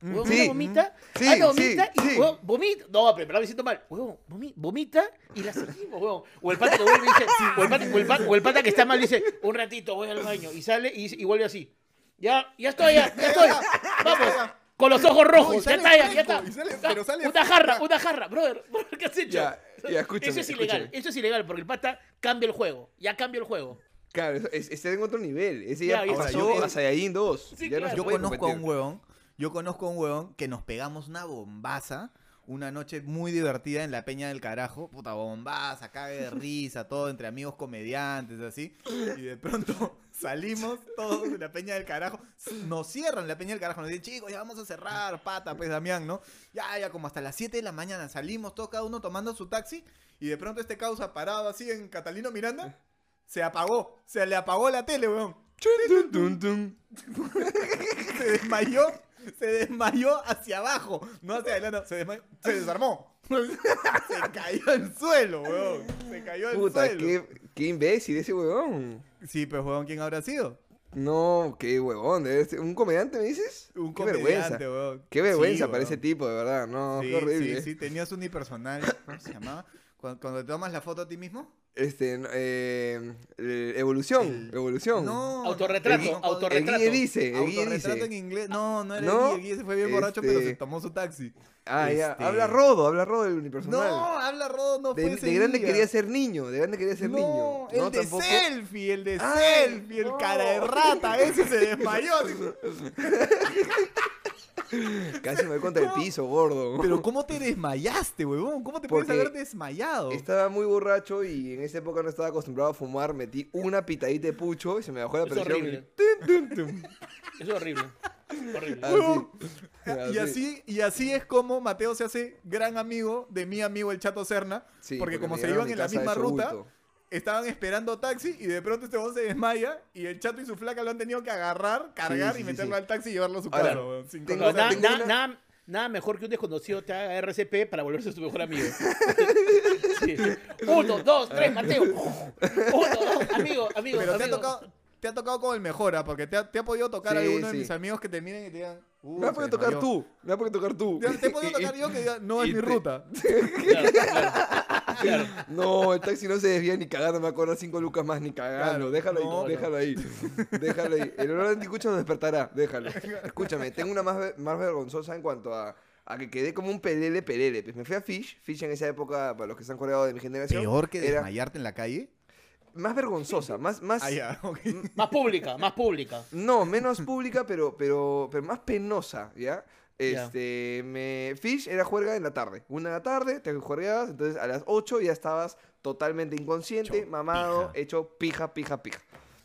Weón, Sí. ¿anda vomita? Sí, anda vomita sí, y sí. weón, vomita. No, pero me siento mal. Weón, vomi- vomita y la seguimos, weón. O el pata que vuelve y dice, o el pata, o el pata- o el pata que está mal dice, un ratito voy al baño y sale y, y vuelve así. Ya, ya estoy, ya, ya estoy. Vamos. Con los ojos No, rojos. ya sale está, ya, ya está. sale- pero sale una jarra, una jarra, brother. brother, ¿Qué has hecho? Ya, ya, Eso es ilegal, eso es ilegal porque el pata cambia el juego. Ya cambia el juego. Claro, es- está en otro nivel. Ese Ya, pasó está. a Saiyajin 2. Sí, ya claro. no se Yo conozco a un huevón, yo conozco a un huevón que nos pegamos una bombaza, una noche muy divertida en la Peña del Carajo, puta bombaza, cague de risa, todo entre amigos comediantes, así, y de pronto salimos todos de la Peña del Carajo, nos cierran la Peña del Carajo, nos dicen, chicos, ya vamos a cerrar, pata, pues Damián, ¿no? Ya, ya, como hasta las 7 de la mañana salimos todos cada uno tomando su taxi, y de pronto este causa parado así en Catalino Miranda, se apagó, se le apagó la tele, weón se desmayó, se desmayó hacia abajo, no hacia adelante, se desmayó, se desarmó. Se cayó al suelo, weón. Se cayó al Puta, suelo. qué, qué imbécil ese huevón. Sí, pero weón, ¿quién habrá sido? No, qué huevón. debe ser- ¿Un comediante me dices? Un qué vergüenza. comediante, weón. Qué vergüenza Sí, para ese weón. tipo, de verdad. No, Sí, qué horrible. sí, sí, tenías un unipersonal, ¿cómo se llamaba? Cuando, cuando te tomas la foto a ti mismo. Este, no, eh, eh, evolución, El- evolución. No, Autorretrato, no, autorretrato. El guía dice, el guía Autorretrato dice. en inglés. No, no era No, el guía. El se fue bien borracho, pero este- se tomó su taxi. Ah, ya. Este- Habla Rodo, habla Rodo del unipersonal. No, habla Rodo, no de, fue de ese grande quería ser niño, de grande quería ser no, niño. el no, de tampoco. selfie, el de Ah, selfie, el cara de rata, ese se desmayó. Casi me voy contra el piso, gordo. Pero ¿cómo te desmayaste, huevón? ¿Cómo te puedes haber desmayado? Estaba muy borracho y en esa época no estaba acostumbrado a fumar. Metí una pitadita de pucho y se me bajó la Es presión. horrible. y. Es horrible. Horrible. Así. Huevón. Y Así. y así es como Mateo se hace gran amigo de mi amigo el Chato Serna. Sí, porque, como se iban en la misma ruta, bulto. Estaban esperando taxi y de pronto este huevón se desmaya y el Chato y su flaca lo han tenido que agarrar, cargar sí, y meterlo sí. al taxi y llevarlo a su Ahora, casa, sin tengo- conocer- nada, tengo nada- mejor que un desconocido te haga RCP para volverse tu mejor amigo. Uno, dos, tres, Mateo. Uno, dos, amigo, amigo. Pero te ha tocado, te ha tocado con el mejor, ¿ah? porque te ha, te ha podido tocar Sí, alguno de mis amigos que te miren y te digan. "Uh, Me se podido tocar desmayó". tú. Me has podido tocar tú. Te, he podido tocar yo que diga, no es mi ruta. Claro, claro, claro. No, el taxi no se desvía ni cagando, me acuerdo cinco lucas más ni cagando. Claro, déjalo no, ahí, déjalo ahí. Déjalo ahí. El olor anticucho nos despertará, déjalo. Escúchame, tengo una más, más vergonzosa en cuanto a, a que quedé como un pelele pelele. Pues me fui a Fish, Fish en esa época, para los que están coreados de mi generación. Peor que era desmayarte en la calle. más vergonzosa, más, más, Ah. Más pública, más pública. no, menos pública, pero, pero, pero más penosa, ¿ya? Este, me, Fish era juerga en la tarde. Una de la tarde, te juergabas, entonces a las 8 ya estabas totalmente inconsciente, Hecho mamado, pija. hecho pija, pija, pija.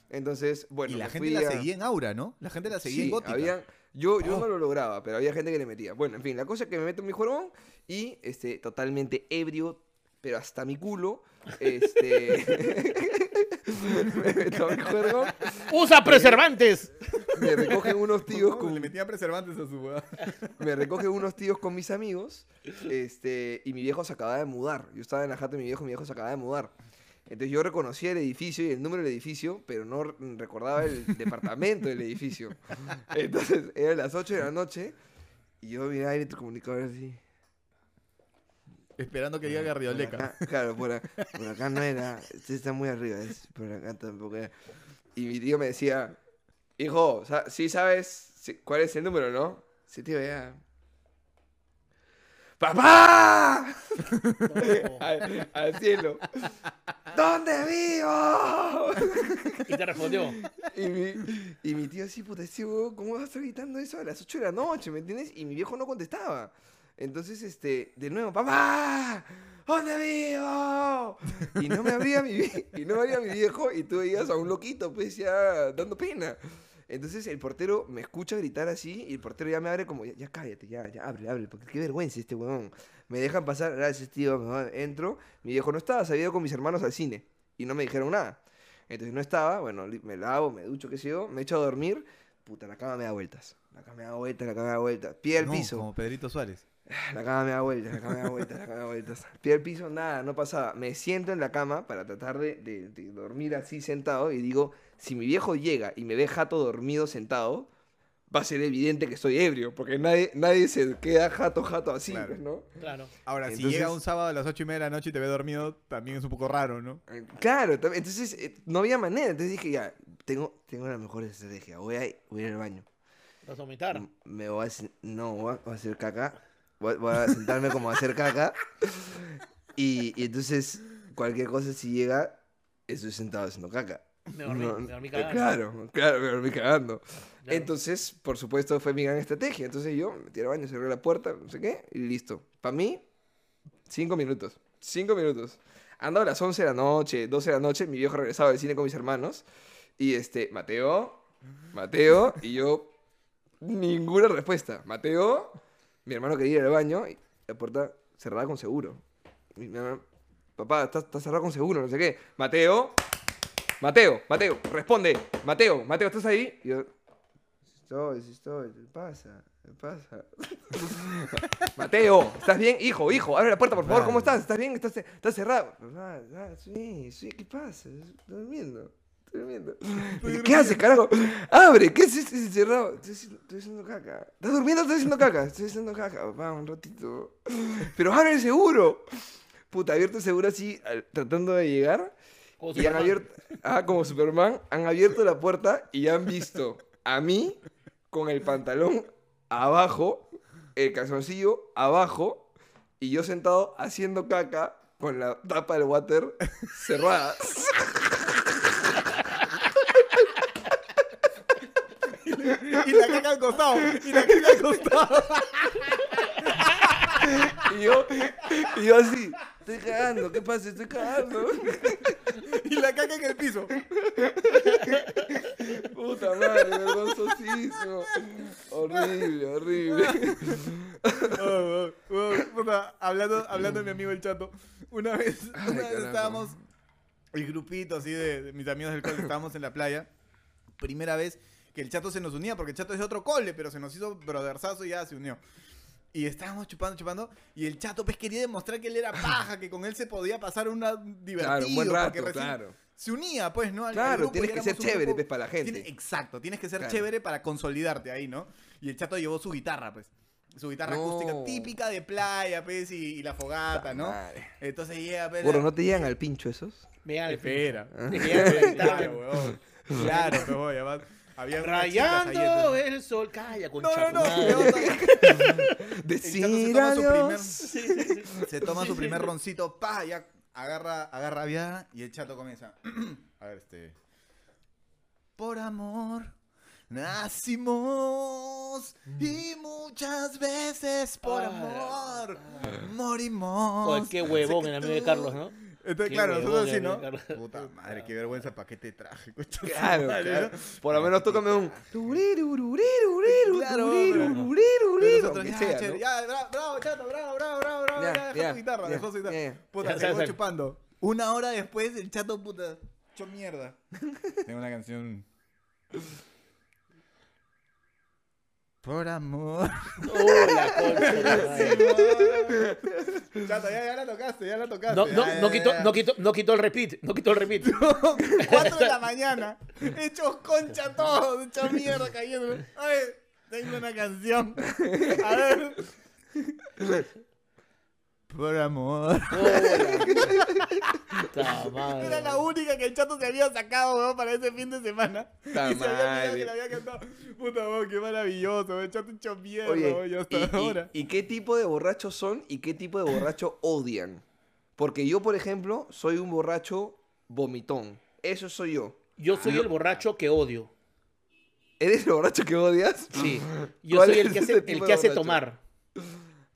Entonces, bueno, y la gente la a- seguía en aura, ¿no? La gente la seguía en gótica. habían- yo, yo Oh. no lo lograba, pero había gente que le metía. Bueno, en fin, la cosa es que me meto en mi juergón y este, totalmente ebrio, pero hasta mi culo. Este. me meto ¡Usa preservantes! me recogen unos tíos con, Le metía preservantes a su me recogen unos tíos con mis amigos, este, y mi viejo se acaba de mudar. Yo estaba en la jata de mi viejo, mi viejo se acaba de mudar. Entonces yo reconocía el edificio y el número del edificio, pero no recordaba el departamento del edificio. Entonces eran las 8 de la noche y yo miraba el intercomunicador así. Esperando que diga Garrioleca. acá- claro, por, a- por acá no era, está muy arriba, es por acá tampoco era. Y mi tío me decía, hijo, sí sabes cuál es el número, ¿no? Sí, tío, ya. ¡Papá! al, al cielo. ¿Dónde vivo? Y te respondió. Y mi, y mi tío así, puta, ese ¿cómo vas a estar gritando eso a las 8 de la noche? ¿Me entiendes? Y mi viejo no contestaba. Entonces, este, de nuevo, ¡papá! ¿Dónde vivo? Y no me abría mi, y no me abría mi viejo y tú veías a un loquito, pues ya dando pena. Entonces el portero me escucha gritar así y el portero ya me abre como, ya, ya cállate, ya, ya, abre, abre, porque qué vergüenza este huevón. Me dejan pasar, gracias tío, entro. Mi viejo no estaba, se había ido con mis hermanos al cine y no me dijeron nada. Entonces no estaba, bueno, me lavo, me ducho, qué sé yo, me echo a dormir. Puta, la cama me da vueltas. La cama me da vueltas, la cama me da vueltas. Pie al No, piso. Como Pedrito Suárez. La cama me da vueltas, la cama me da vueltas, la cama me da vueltas. Pie al piso, nada, no pasaba. Me siento en la cama para tratar de, de- de dormir así sentado y digo, si mi viejo llega y me ve jato dormido sentado, va a ser evidente que estoy ebrio, porque nadie, nadie se queda jato, jato así, Claro. pues, ¿no? Claro. Ahora, si Entonces- llega un sábado a las ocho y media de la noche y te ve dormido, también es un poco raro, ¿no? Eh, Claro, entonces eh, no había manera. Entonces dije, ya, tengo, tengo la mejor estrategia. Voy a, voy a ir al baño. Vas a vomitar. me voy a hacer, no, voy a, voy a hacer caca, voy, voy a sentarme como a hacer caca, y, y entonces cualquier cosa si llega, estoy sentado haciendo caca. Me dormí, No, me dormí eh, cagando. Claro, claro, me dormí cagando. Claro. Entonces, por supuesto, fue mi gran estrategia. Entonces yo me metí al baño, cerré la puerta, no sé qué, y listo. Para mí, cinco minutos. Cinco minutos. Ando a las 11 de la noche, 12 de la noche, mi viejo regresaba del cine con mis hermanos. Y este, Mateo, Mateo, y yo, ninguna respuesta. Mateo, mi hermano quería ir al baño, y la puerta cerrada con seguro. Mi hermano, papá, está, está cerrada con seguro, no sé qué. Mateo, Mateo, Mateo, responde. Mateo, Mateo, ¿estás ahí? Y yo, "Sí estoy, estoy, ¿qué pasa? ¿Qué pasa? Mateo, ¿estás bien? Hijo, hijo, abre la puerta, por favor, ¿cómo estás? ¿Estás bien? ¿Estás, estás cerrado? Ah, sí, sí, ¿qué pasa? Estoy durmiendo. Durmiendo. ¿Qué haces, carajo? Abre, ¿qué es ese cerrado? Estoy, haciendo- estoy haciendo caca. ¿Estás durmiendo o estás haciendo caca? Estoy haciendo caca, papá, un ratito. Pero abre el seguro. Puta, abierto el seguro así, tratando de llegar. Como Y han abierto, ah, como Superman, han abierto la puerta y han visto a mí con el pantalón abajo, el calzoncillo abajo, y yo sentado haciendo caca con la tapa del water cerrada. Y la caca al costado. Y la caca al costado. Y yo, y yo así, estoy cagando, ¿qué pasa? Estoy cagando. Y la caca en el piso. Puta madre, vergonzosísimo. Horrible, horrible. Oh, oh, oh, puta, hablando, hablando de mi amigo el chato, una vez, Ay, una vez estábamos, el grupito así de, de mis amigos del cole, estábamos en la playa. Primera vez que el chato se nos unía, porque el chato es de otro cole, pero se nos hizo brotherzazo y ya se unió. Y estábamos chupando, chupando, y el chato pues quería demostrar que él era paja, que con él se podía pasar una divertido. Claro, un buen porque rato, recién claro. Se unía, pues, ¿no? Al- al Claro, grupo tienes que ser chévere, grupo- pues, para la gente. Tiene- exacto, tienes que ser Claro. chévere para consolidarte ahí, ¿no? Y el chato llevó su guitarra, pues. Su guitarra No. acústica típica de playa, pues, y, y la fogata, ¿no? Madre. Entonces llega, pues. La- ¿no te llegan al pincho esos? Me da el Espera. Te quedas con la guitarra. Weón. Claro, pero voy, además. Había Rayando el sol. Calla, con No, no, no. Decir se toma su primer- adiós. Sí, sí, sí. Se toma Sí, su sí. primer roncito, pa, ya agarra, agarra viada y el chato comienza. A ver, este. Por amor nacimos y muchas veces por Ah, amor ah. morimos. Qué huevón el amigo de Carlos, ¿no? Entonces, Qué claro, nosotros sí, ¿no? Carlos. Puta madre, qué vergüenza, ¿para qué te traje? Claro, madre, claro. ¿no? Por lo menos tócame un. Claro, nosotros, ya, sea, ¿no? ya, bravo, chato, bravo, bravo, bravo, bravo, Ya, ya, dejó su guitarra, dejó su guitarra. Puta, se fue chupando. Una hora después, el chato, puta, hecho mierda. Tengo una canción. Por amor. Oh, la concha. Chato, ya, ya la tocaste, ya la tocaste. No, no, ya, no ya, quitó, ya. no, quitó, no quitó el repeat, no quitó el repeat. Cuatro de la mañana. Hechos concha todos, hechos mierda cayendo. Ay, tengo una canción. A ver. Por amor. Era la única que el chato se había sacado, weón, para ese fin de semana. Ta y se había olvidado que le había cantado. Puta, weón, qué maravilloso, weón. El chato hecho mierda, Oye, weón, ya hasta y, y- ahora. y qué tipo de borrachos son y qué tipo de borracho odian? Porque yo, por ejemplo, soy un borracho vomitón. Eso soy yo. Yo soy el borracho que odio. ¿Eres el borracho que odias? Sí. Yo ¿Cuál soy el es que hace, el que hace tomar.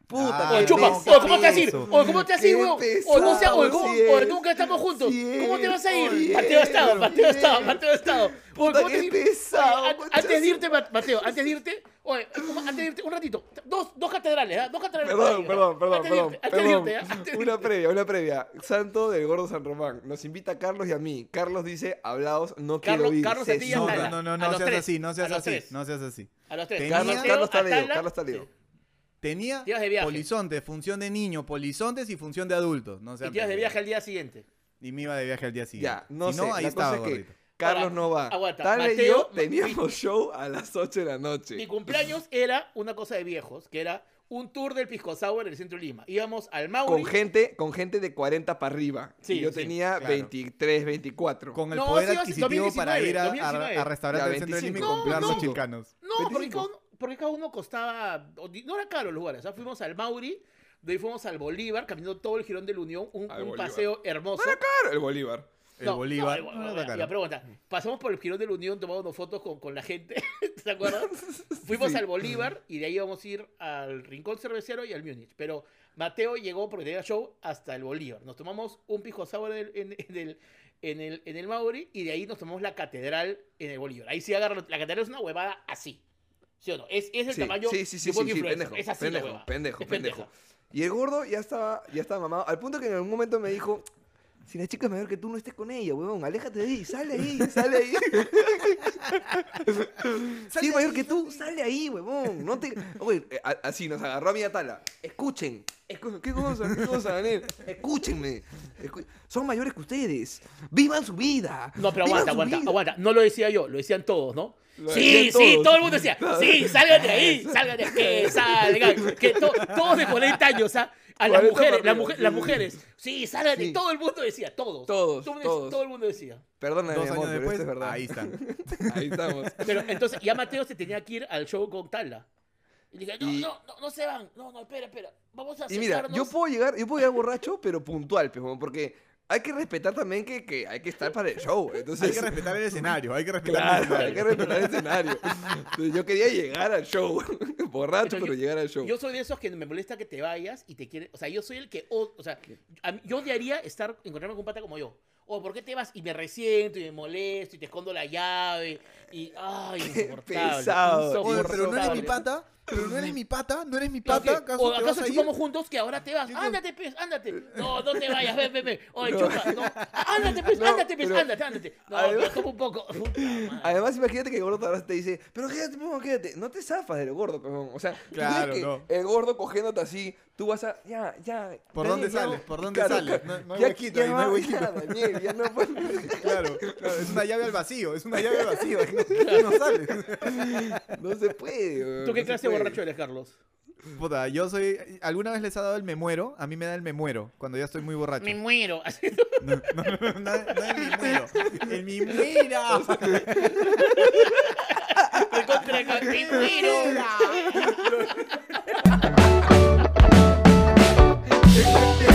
Puta, Ah, Oye, qué chupa. no. Oye, ¿cómo te vas a ir? eso. Oye, ¿cómo te vas a ir, Qué weón? Oye, ¿cómo, se- pesado, oye, ¿cómo- sí oye, es. nunca estamos juntos. ¿Cómo te vas a ir? Mateo Estado, Mateo Estado. Mateo Estado. Oye, Puta, ¿cómo te- qué pesado, Antes de irte, Ma- Mateo, antes de irte, oye, ¿cómo- antes de irte, un ratito, dos, dos catedrales, ¿ah? Dos catedrales. Perdón, ahí, perdón, ¿ah? perdón, Antes de perdón. irte, antes de perdón. irte, ¿ah? Antes Una previa, una previa. Santo del Gordo San Román. Nos invita a Carlos y a mí. Carlos dice, hablaos, no quiero Carlos- ir. Carlos se a ti y a No, no, no, no, no seas así, no seas así, no seas así. A los tres. Carlos, Carlos está Atala, Carlos está lío. Tenía de viaje. polizontes, función de niño, polizontes y función de adultos. No Y ibas de viaje al día siguiente. Y me iba de viaje al día siguiente. Ya, no si sé. no, ahí la estaba cosa es que. Carlos Ahora, no va. aguanta, Tala y yo teníamos show a las 8 de la noche. Mi cumpleaños era una cosa de viejos, que era un tour del Pisco Sour en el centro de Lima. Íbamos al Mauri. Con gente, con gente de 40 para arriba. Sí, y yo sí, tenía claro. 23, 24. Con el No, poder sí, adquisitivo para 2019, ir a, a, 2019. a restaurantes del centro de Lima y 25. comprar No, los no. chilcanos. No, porque 25. con- porque cada uno costaba, no era caro los lugares, o sea, fuimos al Mauri, de ahí fuimos al Bolívar, caminando todo el Girón de la Unión, un, paseo hermoso. Claro, el Bolívar. El No, Bolívar. no, no, no, ya, caro. aguanta. Pasamos por el Girón de la Unión, tomamos fotos con, con la gente, ¿te acuerdas? Fuimos Sí. al Bolívar y de ahí íbamos a ir al Rincón Cervecero y al Múnich. Pero Mateo llegó porque tenía show hasta el Bolívar. Nos tomamos un pisco sour en, en- en el, en, el, en el Mauri y de ahí nos tomamos la catedral en el Bolívar. Ahí sí agarra, la catedral es una huevada así. ¿Sí o no? Es, es el Sí, tamaño sí, sí, sí, de sí, sí, pendejo, Es así pendejo, pendejo, pendejo. pendeja. Y el gordo ya estaba, ya estaba mamado, al punto que en algún momento me dijo, si la chica es mayor que tú, no estés con ella, huevón, aléjate de ahí, sale ahí, sale ahí. si es mayor que tú, sale ahí, huevón, no te... Oye, eh, así nos agarró a mi Atala, escuchen, escu- ¿qué cosa, qué cosa, Daniel? Escúchenme, escu- son mayores que ustedes, vivan su vida. No, pero aguanta, aguanta, vida. aguanta. No lo decía yo, lo decían todos, ¿no? Lo sí, sí, todos. todo el mundo decía, sí, salgan de ahí, salgan de que salgan. Que to- todos de 40 años, ¿ah? A las 40 mujeres, las, arriba, mujer- sí, las mujeres, sí, de Sí. todo el mundo decía, todos. Todos, Todo, el mundo- todos. todo el mundo decía. Perdóname, Dos mi años amor, pero después, esto es verdad. ahí están. Ahí estamos. Pero entonces ya Mateo se tenía que ir al show con Tala. Y dije, no, Y- no, no, no se van. No, no, espera, espera. Vamos a Y mira, sentarnos. yo puedo llegar, yo puedo llegar borracho, pero puntual, porque hay que respetar también que, que hay que estar para el show. Entonces, Hay que respetar el escenario, hay que respetar el Claro, escenario. hay que respetar el escenario. Entonces, yo quería llegar al show, borracho, Pero pero yo- llegar al show. Yo soy de esos que me molesta que te vayas y te quiere. O sea, yo soy el que. o, o sea, mí- yo odiaría estar, encontrarme con un pata como yo. O, ¿por qué te vas? Y me resiento y me molesto y te escondo la llave. Y. ¡Ay, insoportable! pesado. Oye, pero no eres mi insoportable. pata, pero no eres mi pata, no eres mi pata, ¿qué? ¿acaso ¿O te acaso vas a ir? chupamos juntos que ahora te vas? Ándate, pues, ándate. No, no te vayas, ven, ven, ven. Oye, No. chupa, no. Ándate, pues, No, ándate, pues, pero- ándate, ándate. No, Además- un poco. Además, imagínate que el gordo ahora te dice, pero quédate, pejón, quédate. No te zafas del gordo, pejón. O sea, Claro, que no. el gordo cogiéndote así, tú vas a, ya, ya. ¿Por dónde ya sales? ¿Por dónde Claro, sales? No- no hay Ya- huequito ya ahí, no hay huequito. ya, Daniel, ya no puedes- Claro, claro, es una llave al vacío, es una llave al vacío, no, no sales. No se puede. ¿Tú qué clase de borracho eres, Carlos? Puta, yo soy. ¿Alguna vez les ha dado el me muero? A mí me da el me muero cuando ya estoy muy borracho. Me muero. No, no, no, no, no el me muero. El me muero. Estoy contra.